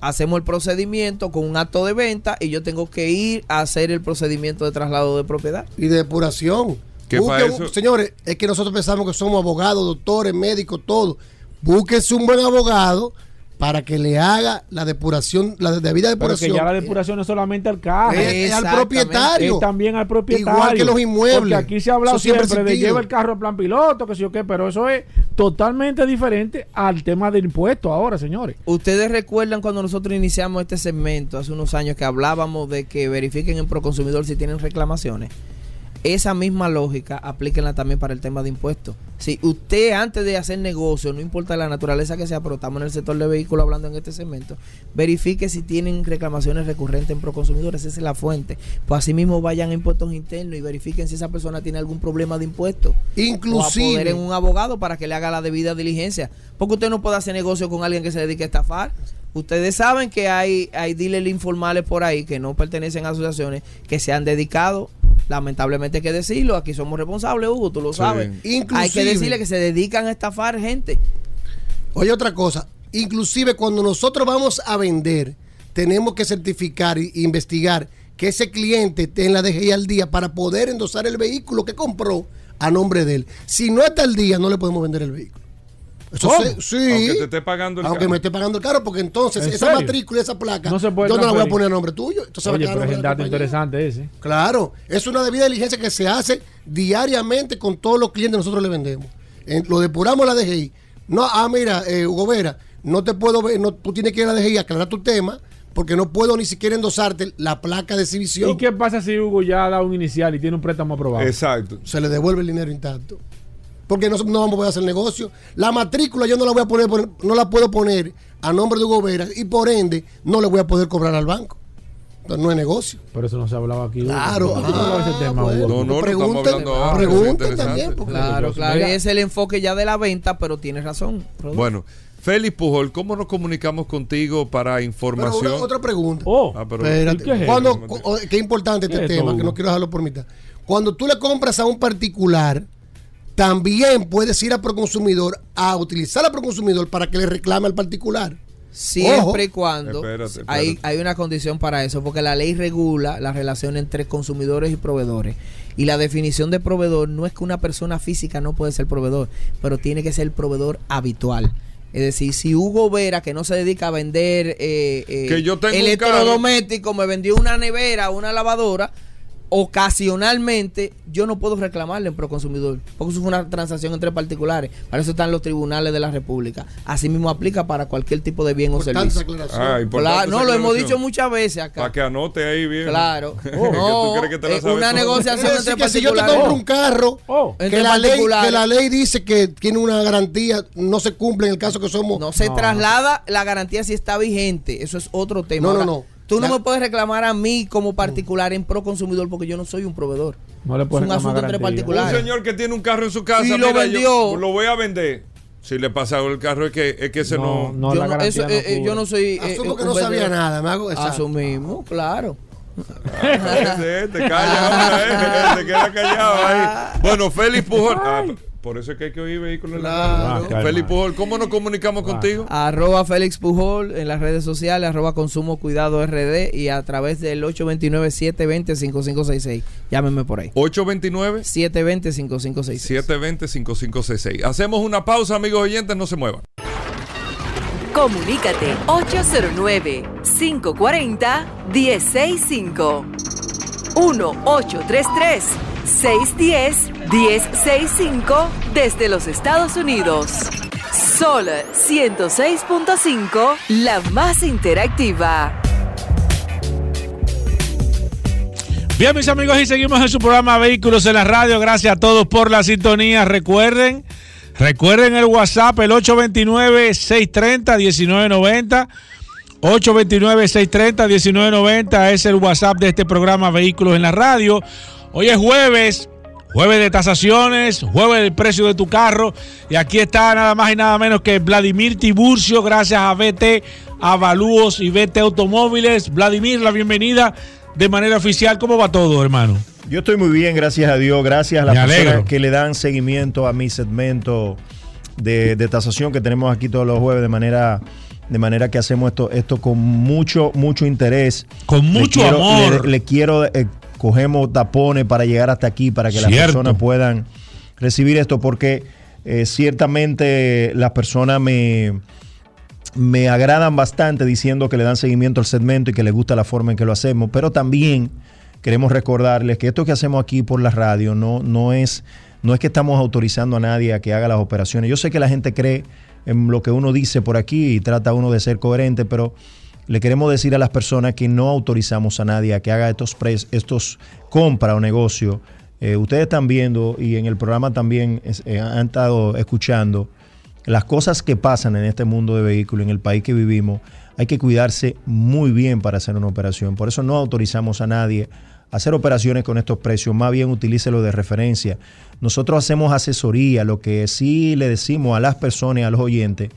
Hacemos el procedimiento con un acto de venta y yo tengo que ir a hacer el procedimiento de traslado de propiedad. y de depuración. ¿Qué Busque eso? Señores, es que nosotros pensamos que somos abogados, doctores, médicos, todo. Búsquese un buen abogado para que le haga la depuración, la debida Pero que depuración. ya la depuración no es solamente al carro. es, es al propietario. Es también al propietario. Igual que los inmuebles. Porque aquí se ha hablado siempre siempre, de lleva el carro a plan piloto, que sé yo qué, pero eso es totalmente diferente al tema del impuesto ahora, señores. Ustedes recuerdan cuando nosotros iniciamos este segmento hace unos años que hablábamos de que verifiquen en Proconsumidor si tienen reclamaciones. Esa misma lógica aplíquenla también para el tema de impuestos. Si usted antes de hacer negocio, no importa la naturaleza que sea, pero estamos en el sector de vehículos hablando en este segmento, verifique si tienen reclamaciones recurrentes en Proconsumidor, esa es la fuente. Pues asimismo vayan a impuestos internos y verifiquen si esa persona tiene algún problema de impuestos. O Inclusive, apoderen un abogado para que le haga la debida diligencia. Porque usted no puede hacer negocio con alguien que se dedique a estafar. Ustedes saben que hay, hay dealers informales por ahí que no pertenecen a asociaciones que se han dedicado, lamentablemente hay que decirlo, aquí somos responsables, Hugo, tú lo Sí. sabes. Hay que Inclusive- decirle que se dedican a estafar gente. oye otra cosa, inclusive cuando nosotros vamos a vender, tenemos que certificar e investigar que ese cliente esté en la DGI al día para poder endosar el vehículo que compró a nombre de él. Si no está al día, no le podemos vender el vehículo. Eso ¿Cómo? se- sí. Aunque te esté pagando el Aunque carro. me esté pagando el carro, porque entonces ¿En esa serio? matrícula y esa placa, No se puede yo no la voy a poner a nombre tuyo. Entonces Oye, pero es la dato interesante ese. Claro, es una debida diligencia que se hace diariamente con todos los clientes que nosotros le vendemos. En- lo depuramos a la DGI. No, ah, mira, eh, Hugo Vera, no te puedo ver, no, tú tienes que ir a la DGI a aclarar tu tema, porque no puedo ni siquiera endosarte la placa de exhibición. ¿Y qué pasa si Hugo ya da un inicial y tiene un préstamo aprobado? Exacto. Se le devuelve el dinero intacto. Porque no, no vamos a poder hacer negocio. La matrícula yo no la voy a poner, no la puedo poner a nombre de Hugo Vera y por ende no le voy a poder cobrar al banco. Entonces no es negocio. Por eso no se hablaba aquí. Claro. ¿Por qué tú no de ese ah, tema, bueno. No, no, pregunten, ahora, también. porque- Claro, claro. mira. Y es el enfoque ya de la venta, pero tienes razón. Rodolfo. Bueno, Félix Pujol, ¿cómo nos comunicamos contigo para Pero información? una- otra pregunta. Oh, Ah, pero- Espérate. ¿y qué es Cuando, eso? cu- qué importante este ¿Qué es tema, que no quiero dejarlo por mitad. Cuando tú le compras a un particular, también puedes ir a Proconsumidor a utilizar a Proconsumidor para que le reclame al particular. Siempre Ojo. y cuando Espérate, espérate. Hay, hay una condición para eso, porque la ley regula la relación entre consumidores y proveedores. Y la definición de proveedor no es que una persona física no puede ser proveedor, pero tiene que ser el proveedor habitual. Es decir, si Hugo Vera, que no se dedica a vender eh, eh, Que yo tengo electrodoméstico, me vendió una nevera, una lavadora, ocasionalmente yo no puedo reclamarle en Proconsumidor, porque eso fue una transacción entre particulares. Para eso están los tribunales de la República. Así mismo aplica para cualquier tipo de bien o Importante servicio. aclaración. Ah, Claro, no, lo hemos dicho muchas veces acá. Para que anote ahí bien. Claro. Que No, tú crees que te la sabes una toda. negociación entre que si yo te particulares. compro un carro, Oh. que, Entre la ley, particulares. que la ley dice que tiene una garantía, no se cumple en el caso que somos. No se No. traslada la garantía si está vigente. Eso es otro tema. No, no, no. Tú no La- me puedes reclamar a mí como particular en pro consumidor porque yo no soy un proveedor. No le Es puedes un reclamar asunto entre garantía. Un particulares. señor que tiene un carro en su casa, Y lo mira, yo vendió. lo voy a vender. Si le pasa algo el carro es que, es que ese no... No, no, yo, la no, eso, no eh, eh, yo no soy. eh, Asumo eh, que un no sabía nada, me hago. Asumimos, claro. Ese, te calla ahora, eh, te queda callado ahí. Bueno, Félix Pujol. ah, por eso es que hay que oír vehículos en la Claro. Ah, claro. Félix Pujol, ¿cómo nos comunicamos contigo? Arroba Félix Pujol en las redes sociales, arroba Consumo Cuidado RD y a través del 829-720-5566. Llámenme por ahí. 829 720-5566. 720 5566. Hacemos una pausa, amigos oyentes, no se muevan. Comunícate 809-540-1065. 1-833-610-1065 desde los Estados Unidos. Sol 106.5, la más interactiva. Bien, mis amigos, y seguimos en su programa Vehículos en la Radio. Gracias a todos por la sintonía. Recuerden, recuerden el WhatsApp, el 829-630-1990. 829-630-1990 es el WhatsApp de este programa Vehículos en la Radio. Hoy es jueves, jueves de tasaciones, jueves del precio de tu carro. Y aquí está nada más y nada menos que Vladimir Tiburcio, gracias a BT Avalúos y BT Automóviles. Vladimir, la bienvenida de manera oficial. ¿Cómo va todo, hermano? Yo estoy muy bien, gracias a Dios. Gracias a las personas que le dan seguimiento a mi segmento de, de tasación que tenemos aquí todos los jueves de manera de manera que hacemos esto esto con mucho mucho interés con mucho quiero- amor. le, le quiero eh, cogemos tapones para llegar hasta aquí para que las personas puedan recibir esto porque eh, ciertamente las personas me me agradan bastante diciendo que le dan seguimiento al segmento y que les gusta la forma en que lo hacemos, pero también queremos recordarles que esto que hacemos aquí por la radio no, no, es, no es que estamos autorizando a nadie a que haga las operaciones. Yo sé que la gente cree en lo que uno dice por aquí y trata uno de ser coherente, pero le queremos decir a las personas que no autorizamos a nadie a que haga estos, pres- estos compra o negocio. Eh, ustedes están viendo y en el programa también eh, han estado escuchando las cosas que pasan en este mundo de vehículos, en el país que vivimos, hay que cuidarse muy bien para hacer una operación. Por eso no autorizamos a nadie a hacer operaciones con estos precios, más bien utilícelo de referencia. Nosotros hacemos asesoría, lo que sí le decimos a las personas a los oyentes,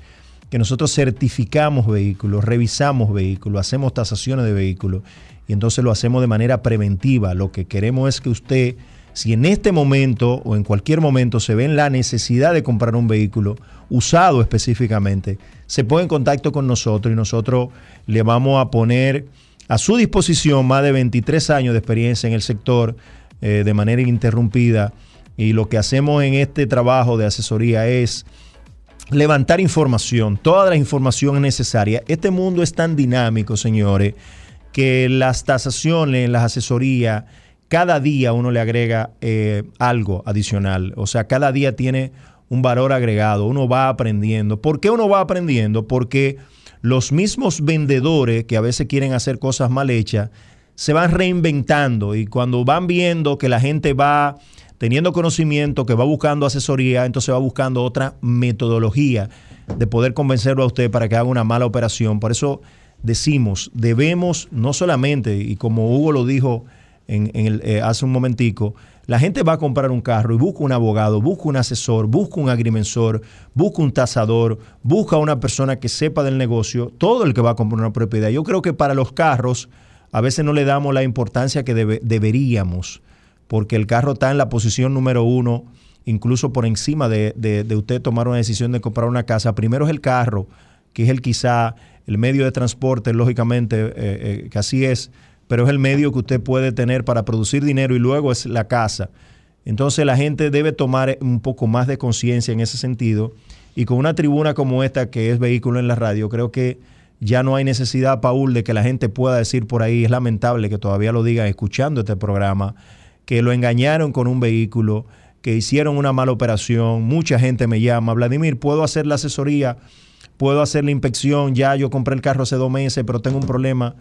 que nosotros certificamos vehículos, revisamos vehículos, hacemos tasaciones de vehículos y entonces lo hacemos de manera preventiva. Lo que queremos es que usted, si en este momento o en cualquier momento se ve en la necesidad de comprar un vehículo usado específicamente, se ponga en contacto con nosotros y nosotros le vamos a poner a su disposición más de 23 años de experiencia en el sector eh, de manera ininterrumpida y lo que hacemos en este trabajo de asesoría es levantar información, toda la información necesaria. Este mundo es tan dinámico, señores, que las tasaciones, las asesorías, cada día uno le agrega eh, algo adicional. O sea, cada día tiene un valor agregado, uno va aprendiendo. ¿Por qué uno va aprendiendo? Porque los mismos vendedores que a veces quieren hacer cosas mal hechas, se van reinventando y cuando van viendo que la gente va teniendo conocimiento, que va buscando asesoría, entonces va buscando otra metodología de poder convencerlo a usted para que haga una mala operación. Por eso decimos, debemos no solamente, y como Hugo lo dijo en, en el, eh, hace un momentico, la gente va a comprar un carro y busca un abogado, busca un asesor, busca un agrimensor, busca un tasador, busca una persona que sepa del negocio, todo el que va a comprar una propiedad. Yo creo que para los carros a veces no le damos la importancia que debe- deberíamos, porque el carro está en la posición número uno, incluso por encima de, de- usted tomar una decisión de comprar una casa. Primero es el carro, que es el quizá el medio de transporte, lógicamente, eh, eh, que así es, pero es el medio que usted puede tener para producir dinero y luego es la casa. Entonces la gente debe tomar un poco más de conciencia en ese sentido y con una tribuna como esta que es vehículo en la radio, creo que ya no hay necesidad, Paul, de que la gente pueda decir por ahí, es lamentable que todavía lo digan escuchando este programa, que lo engañaron con un vehículo, que hicieron una mala operación, mucha gente me llama, Vladimir, ¿puedo hacer la asesoría? ¿Puedo hacer la inspección? Ya yo compré el carro hace dos meses, pero tengo un problema.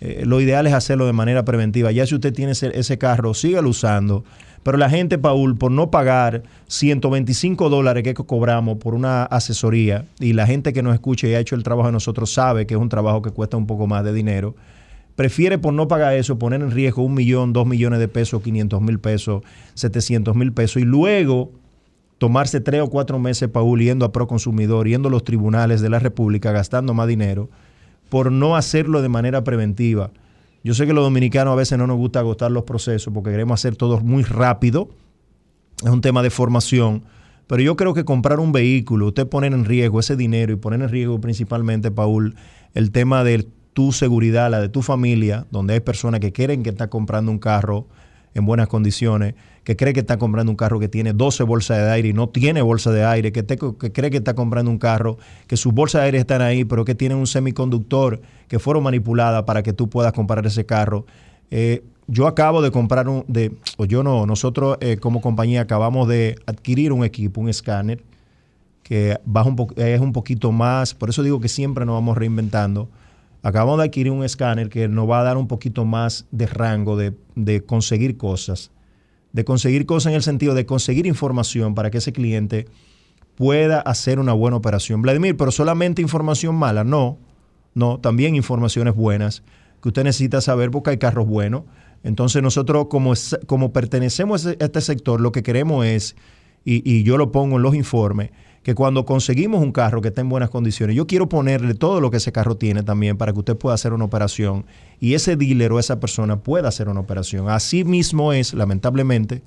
Eh, lo ideal es hacerlo de manera preventiva. Ya si usted tiene ese, ese carro, sígalo usando. Pero la gente, Paul, por no pagar 125 dólares que cobramos por una asesoría, y la gente que nos escucha y ha hecho el trabajo de nosotros sabe que es un trabajo que cuesta un poco más de dinero, prefiere por no pagar eso poner en riesgo un millón, dos millones de pesos, 500 mil pesos, 700 mil pesos, y luego tomarse tres o cuatro meses, Paul, yendo a Proconsumidor, yendo a los tribunales de la República, gastando más dinero, por no hacerlo de manera preventiva. Yo sé que los dominicanos a veces no nos gusta agotar los procesos porque queremos hacer todo muy rápido. Es un tema de formación. Pero yo creo que comprar un vehículo, usted poner en riesgo ese dinero y poner en riesgo principalmente, Paul, el tema de tu seguridad, la de tu familia, donde hay personas que quieren que está comprando un carro en buenas condiciones, que cree que está comprando un carro que tiene 12 bolsas de aire y no tiene bolsa de aire, que, te- que cree que está comprando un carro que sus bolsas de aire están ahí, pero que tienen un semiconductor que fueron manipuladas para que tú puedas comprar ese carro. Eh, yo acabo de comprar un, de, o yo no, nosotros eh, como compañía acabamos de adquirir un equipo, un escáner, que baja un es un poquito más, por eso digo que siempre nos vamos reinventando. Acabamos de adquirir un escáner que nos va a dar un poquito más de rango de, de conseguir cosas. De conseguir cosas en el sentido de conseguir información para que ese cliente pueda hacer una buena operación. Vladimir, pero solamente información mala. No, no, también informaciones buenas que usted necesita saber porque hay carros buenos. Entonces nosotros como, como pertenecemos a este sector, lo que queremos es, y, y yo lo pongo en los informes, que cuando conseguimos un carro que esté en buenas condiciones, yo quiero ponerle todo lo que ese carro tiene también para que usted pueda hacer una operación y ese dealer o esa persona pueda hacer una operación. Así mismo es, lamentablemente,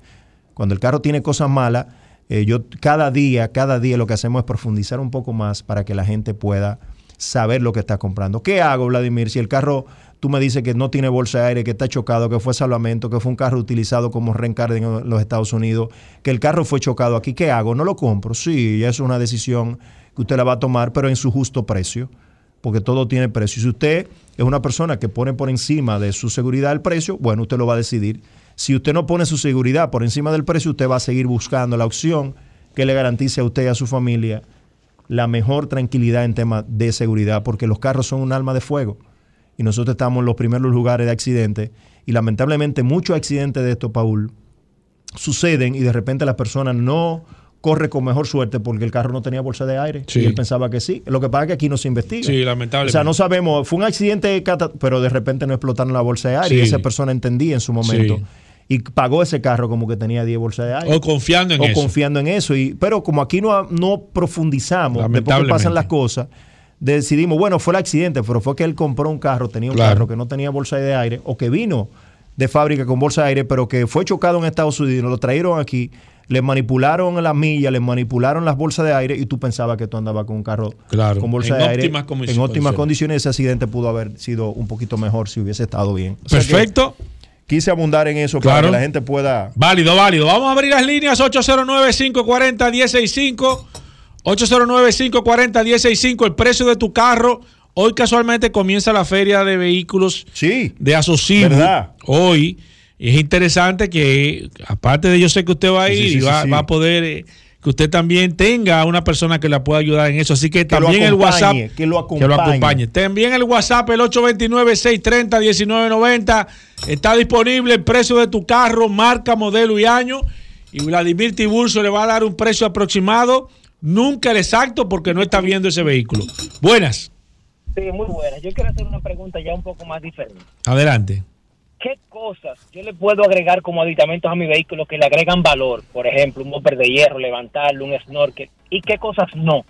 cuando el carro tiene cosas malas, eh, yo cada día, cada día lo que hacemos es profundizar un poco más para que la gente pueda saber lo que está comprando. ¿Qué hago, Vladimir? Si el carro, tú me dices que no tiene bolsa de aire, que está chocado, que fue salvamento, que fue un carro utilizado como rencar en los Estados Unidos, que el carro fue chocado aquí, ¿qué hago? ¿No lo compro? Sí, es una decisión que usted la va a tomar, pero en su justo precio, porque todo tiene precio. Si usted es una persona que pone por encima de su seguridad el precio, bueno, usted lo va a decidir. Si usted no pone su seguridad por encima del precio, usted va a seguir buscando la opción que le garantice a usted y a su familia la mejor tranquilidad en tema de seguridad, porque los carros son un alma de fuego. Y nosotros estamos en los primeros lugares de accidentes. Y lamentablemente muchos accidentes de estos, Paul, suceden y de repente la persona no corre con mejor suerte porque el carro no tenía bolsa de aire Sí. y él pensaba que sí. Lo que pasa es que aquí no se investiga. Sí, lamentablemente. O sea, no sabemos, fue un accidente, pero de repente no explotaron la bolsa de aire Sí. y esa persona entendía en su momento. Sí. Y pagó ese carro como que tenía 10 bolsas de aire. O confiando en o eso. confiando en eso. Y, pero como aquí no, no profundizamos, después que pasan las cosas, decidimos, bueno, fue el accidente, pero fue que él compró un carro, tenía un Claro. carro que no tenía bolsa de aire, o que vino de fábrica con bolsa de aire, pero que fue chocado en Estados Unidos, lo trajeron aquí, le manipularon las millas, le manipularon las bolsas de aire y tú pensabas que tú andabas con un carro Claro, con bolsa en de aire en óptimas condiciones. condiciones. Ese accidente pudo haber sido un poquito mejor si hubiese estado bien. O sea que Perfecto. quise abundar en eso para que la gente pueda Válido, válido. Vamos a abrir las líneas 809-540-165. 809-540-165. El precio de tu carro. Hoy casualmente comienza la feria de vehículos sí, de Asocibu. ¿Verdad? Hoy. Es interesante que, aparte de yo sé que usted va a ir sí, y va, va a poder, eh, que usted también tenga una persona que la pueda ayudar en eso. Así que, también el WhatsApp. que lo Que lo acompañe. También el WhatsApp, el 829-630-1990. Está disponible el precio de tu carro, marca, modelo y año. Y Vladimir Tiburcio le va a dar un precio aproximado, nunca el exacto, porque no está viendo ese vehículo. Buenas, Sí, muy buena. Yo quiero hacer una pregunta ya un poco más diferente. adelante. ¿Qué cosas yo le puedo agregar como aditamentos a mi vehículo que le agregan valor? Por ejemplo, un bumper de hierro, levantarlo, un snorkel. ¿Y qué cosas no?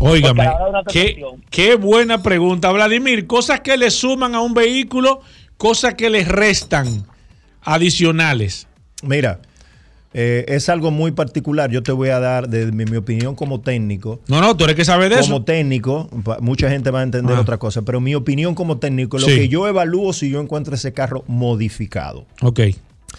Óigame, qué, qué buena pregunta, Vladimir. Cosas que le suman a un vehículo, cosas que le restan adicionales. Mira, eh, es algo muy particular. Yo te voy a dar, de mi, mi opinión como técnico. No, no, tú eres que saber de como eso. técnico, pa- mucha gente va a entender Ah. otra cosa, pero mi opinión como técnico, lo Sí. que yo evalúo si yo encuentro ese carro modificado. Ok.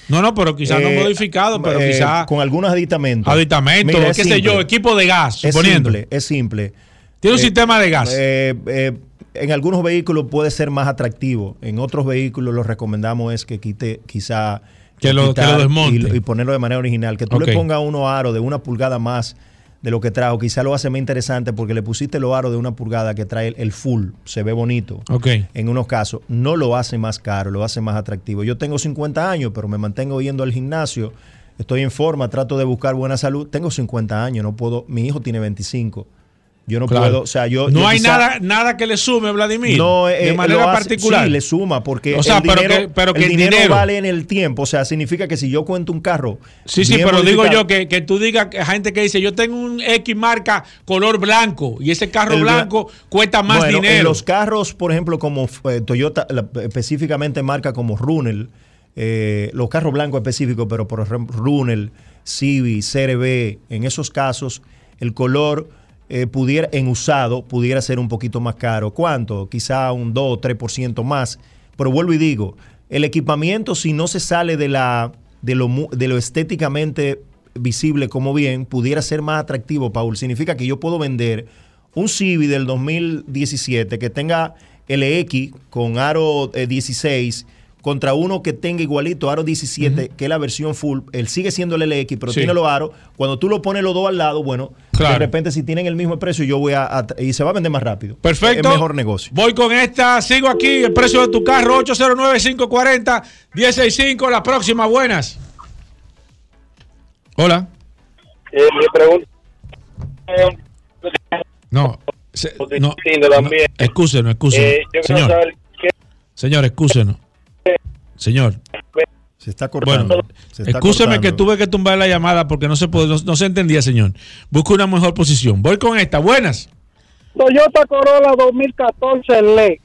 No, no, pero quizás no Eh, modificado, pero eh, quizás con algunos aditamentos. aditamentos, Mira, qué sé yo, equipo de gas, Es suponiendo. simple, es simple. Tiene un Eh, sistema de gas. eh, eh, en algunos vehículos puede ser más atractivo. En otros vehículos lo recomendamos es que quite quizá Que lo- que lo desmonte. y, y ponerlo de manera original. Que tú le pongas unos aros de una pulgada más de lo que trajo. Quizá lo hace más interesante porque le pusiste los aros de una pulgada que trae el, full. Se ve bonito. Ok. En unos casos no lo hace más caro, lo hace más atractivo. Yo tengo 50 años, pero me mantengo yendo al gimnasio. Estoy en forma, trato de buscar buena salud. Tengo 50 años, no puedo. Mi hijo tiene 25. Yo no Claro. puedo, o sea, yo no yo hay quizá- nada, nada que le sume, Vladimir. no, eh, de manera lo hace- particular. Sí, le suma porque O sea, el pero dinero, que- pero que el el dinero, dinero- vale en el tiempo. O sea, significa que si yo cuento un carro. Sí, sí, pero digo yo que, que tú digas gente que dice, yo tengo un X marca color blanco y ese carro El blanco cuesta más Bueno, dinero. En los carros, por ejemplo, como eh, Toyota, la- específicamente marca como Runel, eh, los carros blancos específicos, pero por ejemplo, Runel, Civi, CRB, en esos casos, el color eh, pudiera, en usado, pudiera ser un poquito más caro. ¿Cuánto? Quizá un 2 o 3% más. Pero vuelvo y digo, el equipamiento, si no se sale de, la, de, lo, de lo estéticamente visible como bien, pudiera ser más atractivo, Paul. Significa que yo puedo vender un Civi del 2017 que tenga LX con aro eh, 16 contra uno que tenga igualito aro 17, que es la versión full, él sigue siendo el LX, pero Sí. tiene los aros. Cuando tú lo pones los dos al lado, bueno, de repente si tienen el mismo precio, yo voy a, a- y se va a vender más rápido. Perfecto. Es mejor negocio. Voy con esta, sigo aquí, el precio de tu carro, 809-540-165, la próxima, buenas. Hola. Eh, mi pregunta No, se- no, no, excúsenos, excúsenos. Eh, Señor, saber qué señor, excúsenos. Señor. Se está cortando. Bueno, Se está excúseme cortando. que tuve que tumbar la llamada porque no se puede, no, no se entendía, señor. Busco una mejor posición. Voy con esta. Buenas. Toyota Corolla 2014 LED.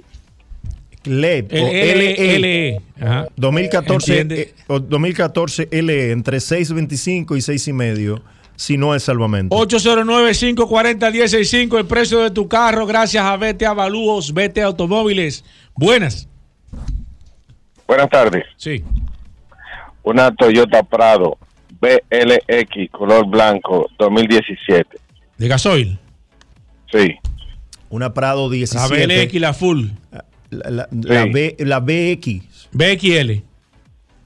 LED o LE. LE. Ajá. 2014, Entiende. eh, o 2014 LE entre 6.25 y 6.5 si no es salvamento. 809-540-165, el precio de tu carro, gracias a Vete Avalúos, Vete Automóviles. Buenas. Buenas tardes. Sí. Una Toyota Prado BLX color blanco 2017. ¿De gasoil? Sí. Una Prado La 17. BLX, la full. La, la- la Sí. B- la BX. BXL.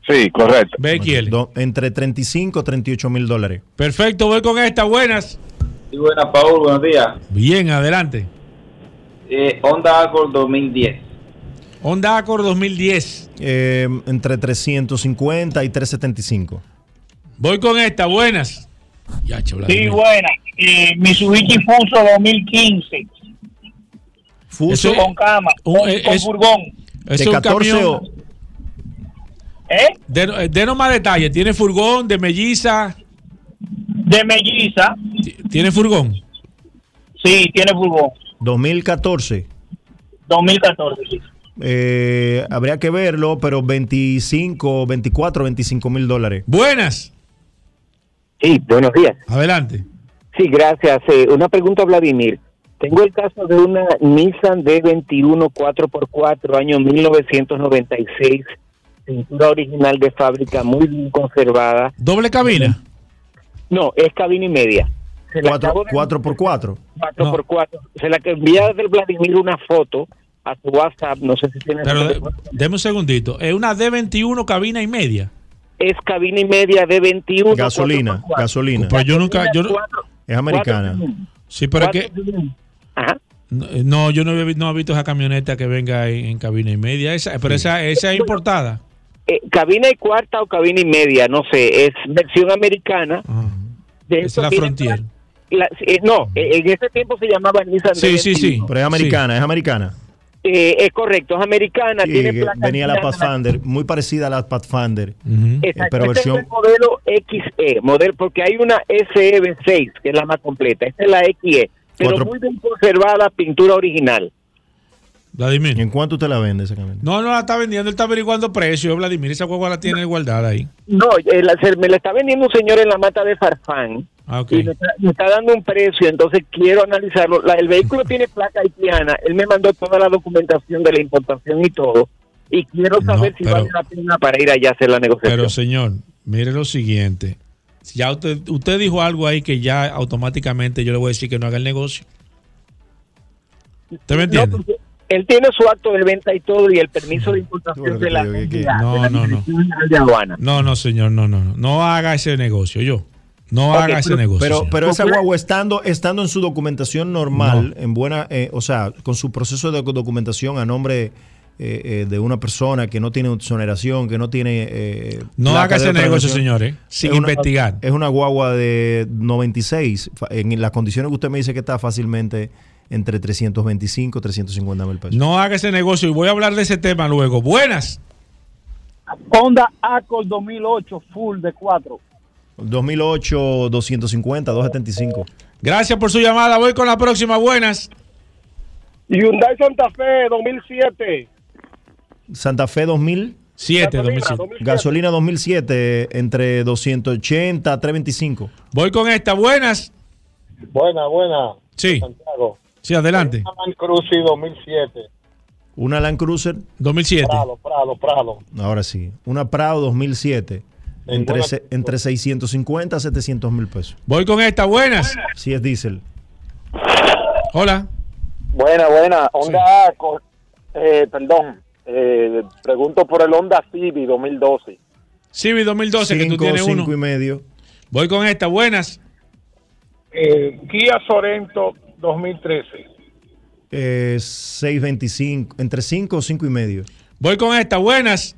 Sí, correcto. BXL. Do- entre 35 y 38 mil dólares. Perfecto, voy con esta. Buenas. Sí, buenas, Paul, buenos días. Bien, adelante. Eh, Honda Accord 2010. Honda Accord 2010. Eh, entre 350 y 375. Voy con esta. Buenas. Ya, che, Sí, Vladimir. buena. Y Mitsubishi Fuso 2015. Fuso con cama, un- con, eh, con es- furgón. Es de un 14 camión. o ¿Eh? De- eh, Denos más detalles. ¿Tiene furgón de melliza? De melliza. Ti- ¿Tiene furgón? Sí, tiene furgón. 2014. 2014, sí. Eh, habría que verlo, pero 25, 24, 25 mil dólares. Buenas. Sí, buenos días. Adelante. Sí, gracias. Eh, una pregunta, Vladimir. Tengo el caso de una Nissan D21 4x4, año 1996, pintura original de fábrica, muy bien conservada. ¿Doble cabina? No, es cabina y media. Se la 4, acabo de- 4x4. 4x4. Se la que envía del Vladimir una foto a su WhatsApp, no sé si tiene... Pero de- deme un segundito. Es una D21 cabina y media. Es cabina y media D21. Gasolina, 4x4. gasolina. Pues yo nunca. Yo, no- Es americana. sí, pero es que. No, No, yo no he, no he visto esa camioneta que venga en, en cabina y media. Esa, pero esa, esa es importada. Eh, cabina y cuarta o cabina y media, no sé, es versión americana. De es la la- eh, no, eh, en ese tiempo se llamaba Nissan Sí, sí, sí. D21. Pero es americana, es americana. Eh, es correcto, es americana, Sí, tiene venía la Pathfinder, muy parecida a la Pathfinder. Exacto, pero este es versión el modelo XE, modelo, porque hay una SEV6, que es la más completa. Esta es la XE, pero Cuatro- muy bien conservada, pintura original. Vladimir. ¿En cuánto usted la vende esa camioneta? No, no la está vendiendo, él está averiguando precio. Vladimir, esa guagua la tiene guardada ahí. No, eh, me la está vendiendo un señor en la mata de Farfán. Ah, ok. y me está, me está dando un precio, entonces quiero analizarlo. La- el vehículo tiene placa haitiana, él me mandó toda la documentación de la importación y todo, y quiero saber si pero- vale la pena para ir allá a hacer la negociación. Pero señor, mire lo siguiente. Ya usted, usted dijo algo ahí que ya automáticamente yo le voy a decir que no haga el negocio. ¿Usted me entiende? No, porque él tiene su acto de venta y todo, y el permiso de importación de la, No, no, no. De Aduana. No, no, señor, no, no, no. No haga ese negocio, yo. No haga ese pero- negocio. Pero, señor. pero esa guagua estando, estando en su documentación normal, en buena, eh, o sea, con su proceso de documentación a nombre eh, eh, de una persona que no tiene exoneración, que no tiene... eh, No haga ese negocio, señores, sin es una- investigar. Es una guagua de 96, fa- en las condiciones que usted me dice que está fácilmente entre 325 350 mil pesos. No haga ese negocio y voy a hablar de ese tema luego. Buenas. Honda Accord 2008 full de 4. 2008, 250, 275. Gracias por su llamada. Voy con la próxima. Buenas. Hyundai Santa Fe 2007. Santa Fe 2000. 7, 2007. Gasolina 2007 entre 280 a 325. Voy con esta. Buenas. Buena, buena. Sí. Santiago. Sí, adelante. Una Land Cruiser 2007. Una Land Cruiser 2007. Prado, Prado, Prado. Ahora sí. Una Prado 2007 entre, se- entre 650 a 700 mil pesos. Voy con esta. Buenas. Si es diésel. Hola. Buena, buena. Honda eh, perdón. Eh, pregunto por el Honda Civic 2012. Civic 2012, que tú Cinco, tienes uno. y medio. Voy con esta, buenas. Eh, Kia Sorento 2013. Eh, 6.25, entre 5 o 5 y medio. Voy con esta, buenas.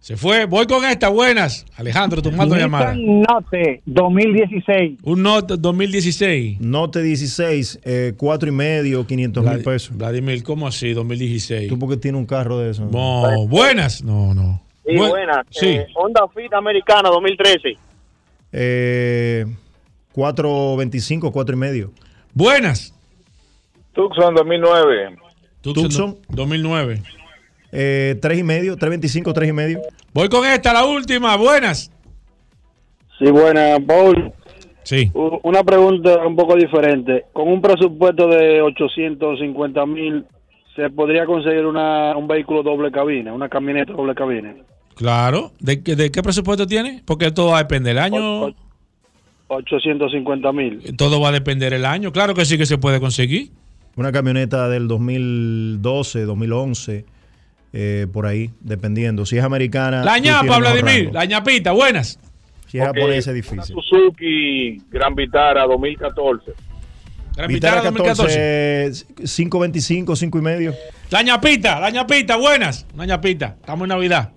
Se fue, voy con esta, buenas. Alejandro, tomando llamada. Note 2016. Un Note 2016. Note 16, eh, 4 y medio, 500 mil pesos. Vladimir, ¿cómo así? 2016. ¿Tú porque tienes un carro de eso? No, buenas. No, no. Sí, Bu- buenas. Sí. Eh, Honda Fit Americana 2013. Eh, 4.25, 4 y medio. Buenas. Tucson 2009. Tucson. 2009. Eh, 3 y medio, 3.25, 3 y medio. Voy con esta, la última. Buenas. Sí, buena, Paul. Sí. Una pregunta un poco diferente. Con un presupuesto de 850 mil, ¿se podría conseguir una, un vehículo doble cabina, una camioneta doble cabina? Claro. ¿De, qué- de qué presupuesto tiene? Porque todo depender del año. 850 mil. Todo va a depender del año. Claro que sí que se puede conseguir. Una camioneta del 2012, 2011, eh, por ahí, dependiendo. Si es americana. La ñapa, Vladimir. La ñapita, buenas. Si es japonesa, es difícil. Suzuki Gran Vitara 2014. Gran Vitara Vitara 2014. 14, 5.25, 5 y medio. La ñapita, la ñapita, buenas. Una ñapita. Estamos en Navidad.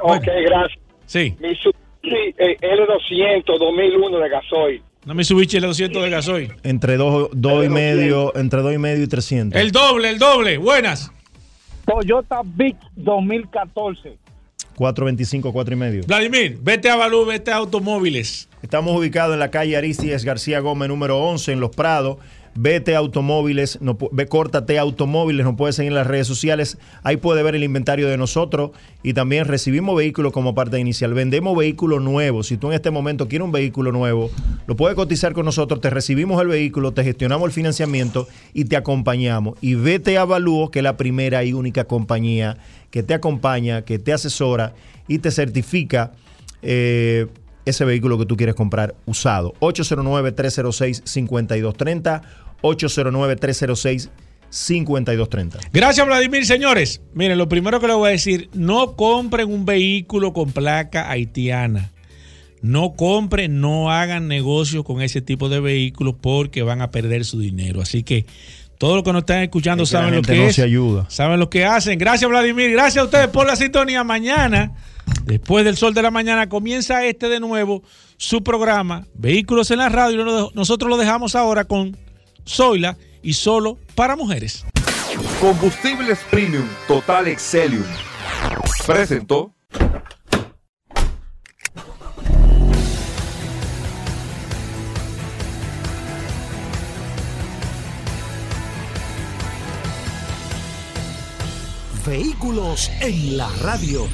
Ok, gracias. Sí. Mitsubishi eh, L200 2001 de gasoil. Una Mitsubishi L200 de gasoil. Entre 2 y medio, entre dos y medio y 300. El doble, el doble. Buenas. Toyota Big 2014. 4.25, 4 y medio. Vladimir, vete a Balú, vete a Automóviles. Estamos ubicados en la calle Aristides García Gómez, número 11, en Los Prados. Vete Automóviles, no, ve, córtate Automóviles, nos puedes seguir en las redes sociales. Ahí puede ver el inventario de nosotros y también recibimos vehículos como parte inicial. Vendemos vehículos nuevos. Si tú en este momento quieres un vehículo nuevo, lo puedes cotizar con nosotros. Te recibimos el vehículo, te gestionamos el financiamiento y te acompañamos. Y vete Avalúo, que es la primera y única compañía que te acompaña, que te asesora y te certifica. eh, ese vehículo que tú quieres comprar usado. 809-306-5230. 809-306-5230. Gracias, Vladimir, señores. Miren, lo primero que les voy a decir, no compren un vehículo con placa haitiana. No compren, no hagan negocio con ese tipo de vehículos porque van a perder su dinero. Así que todos los que nos están escuchando Es que la saben lo que no es. se ayuda. Saben lo que hacen. Gracias, Vladimir. Gracias a ustedes por la sintonía. Mañana, después del sol de la mañana, comienza este de nuevo su programa Vehículos en la Radio. Nosotros lo dejamos ahora con Zoila y solo para mujeres. Combustibles Premium Total Excelium presentó. Vehículos en la radio.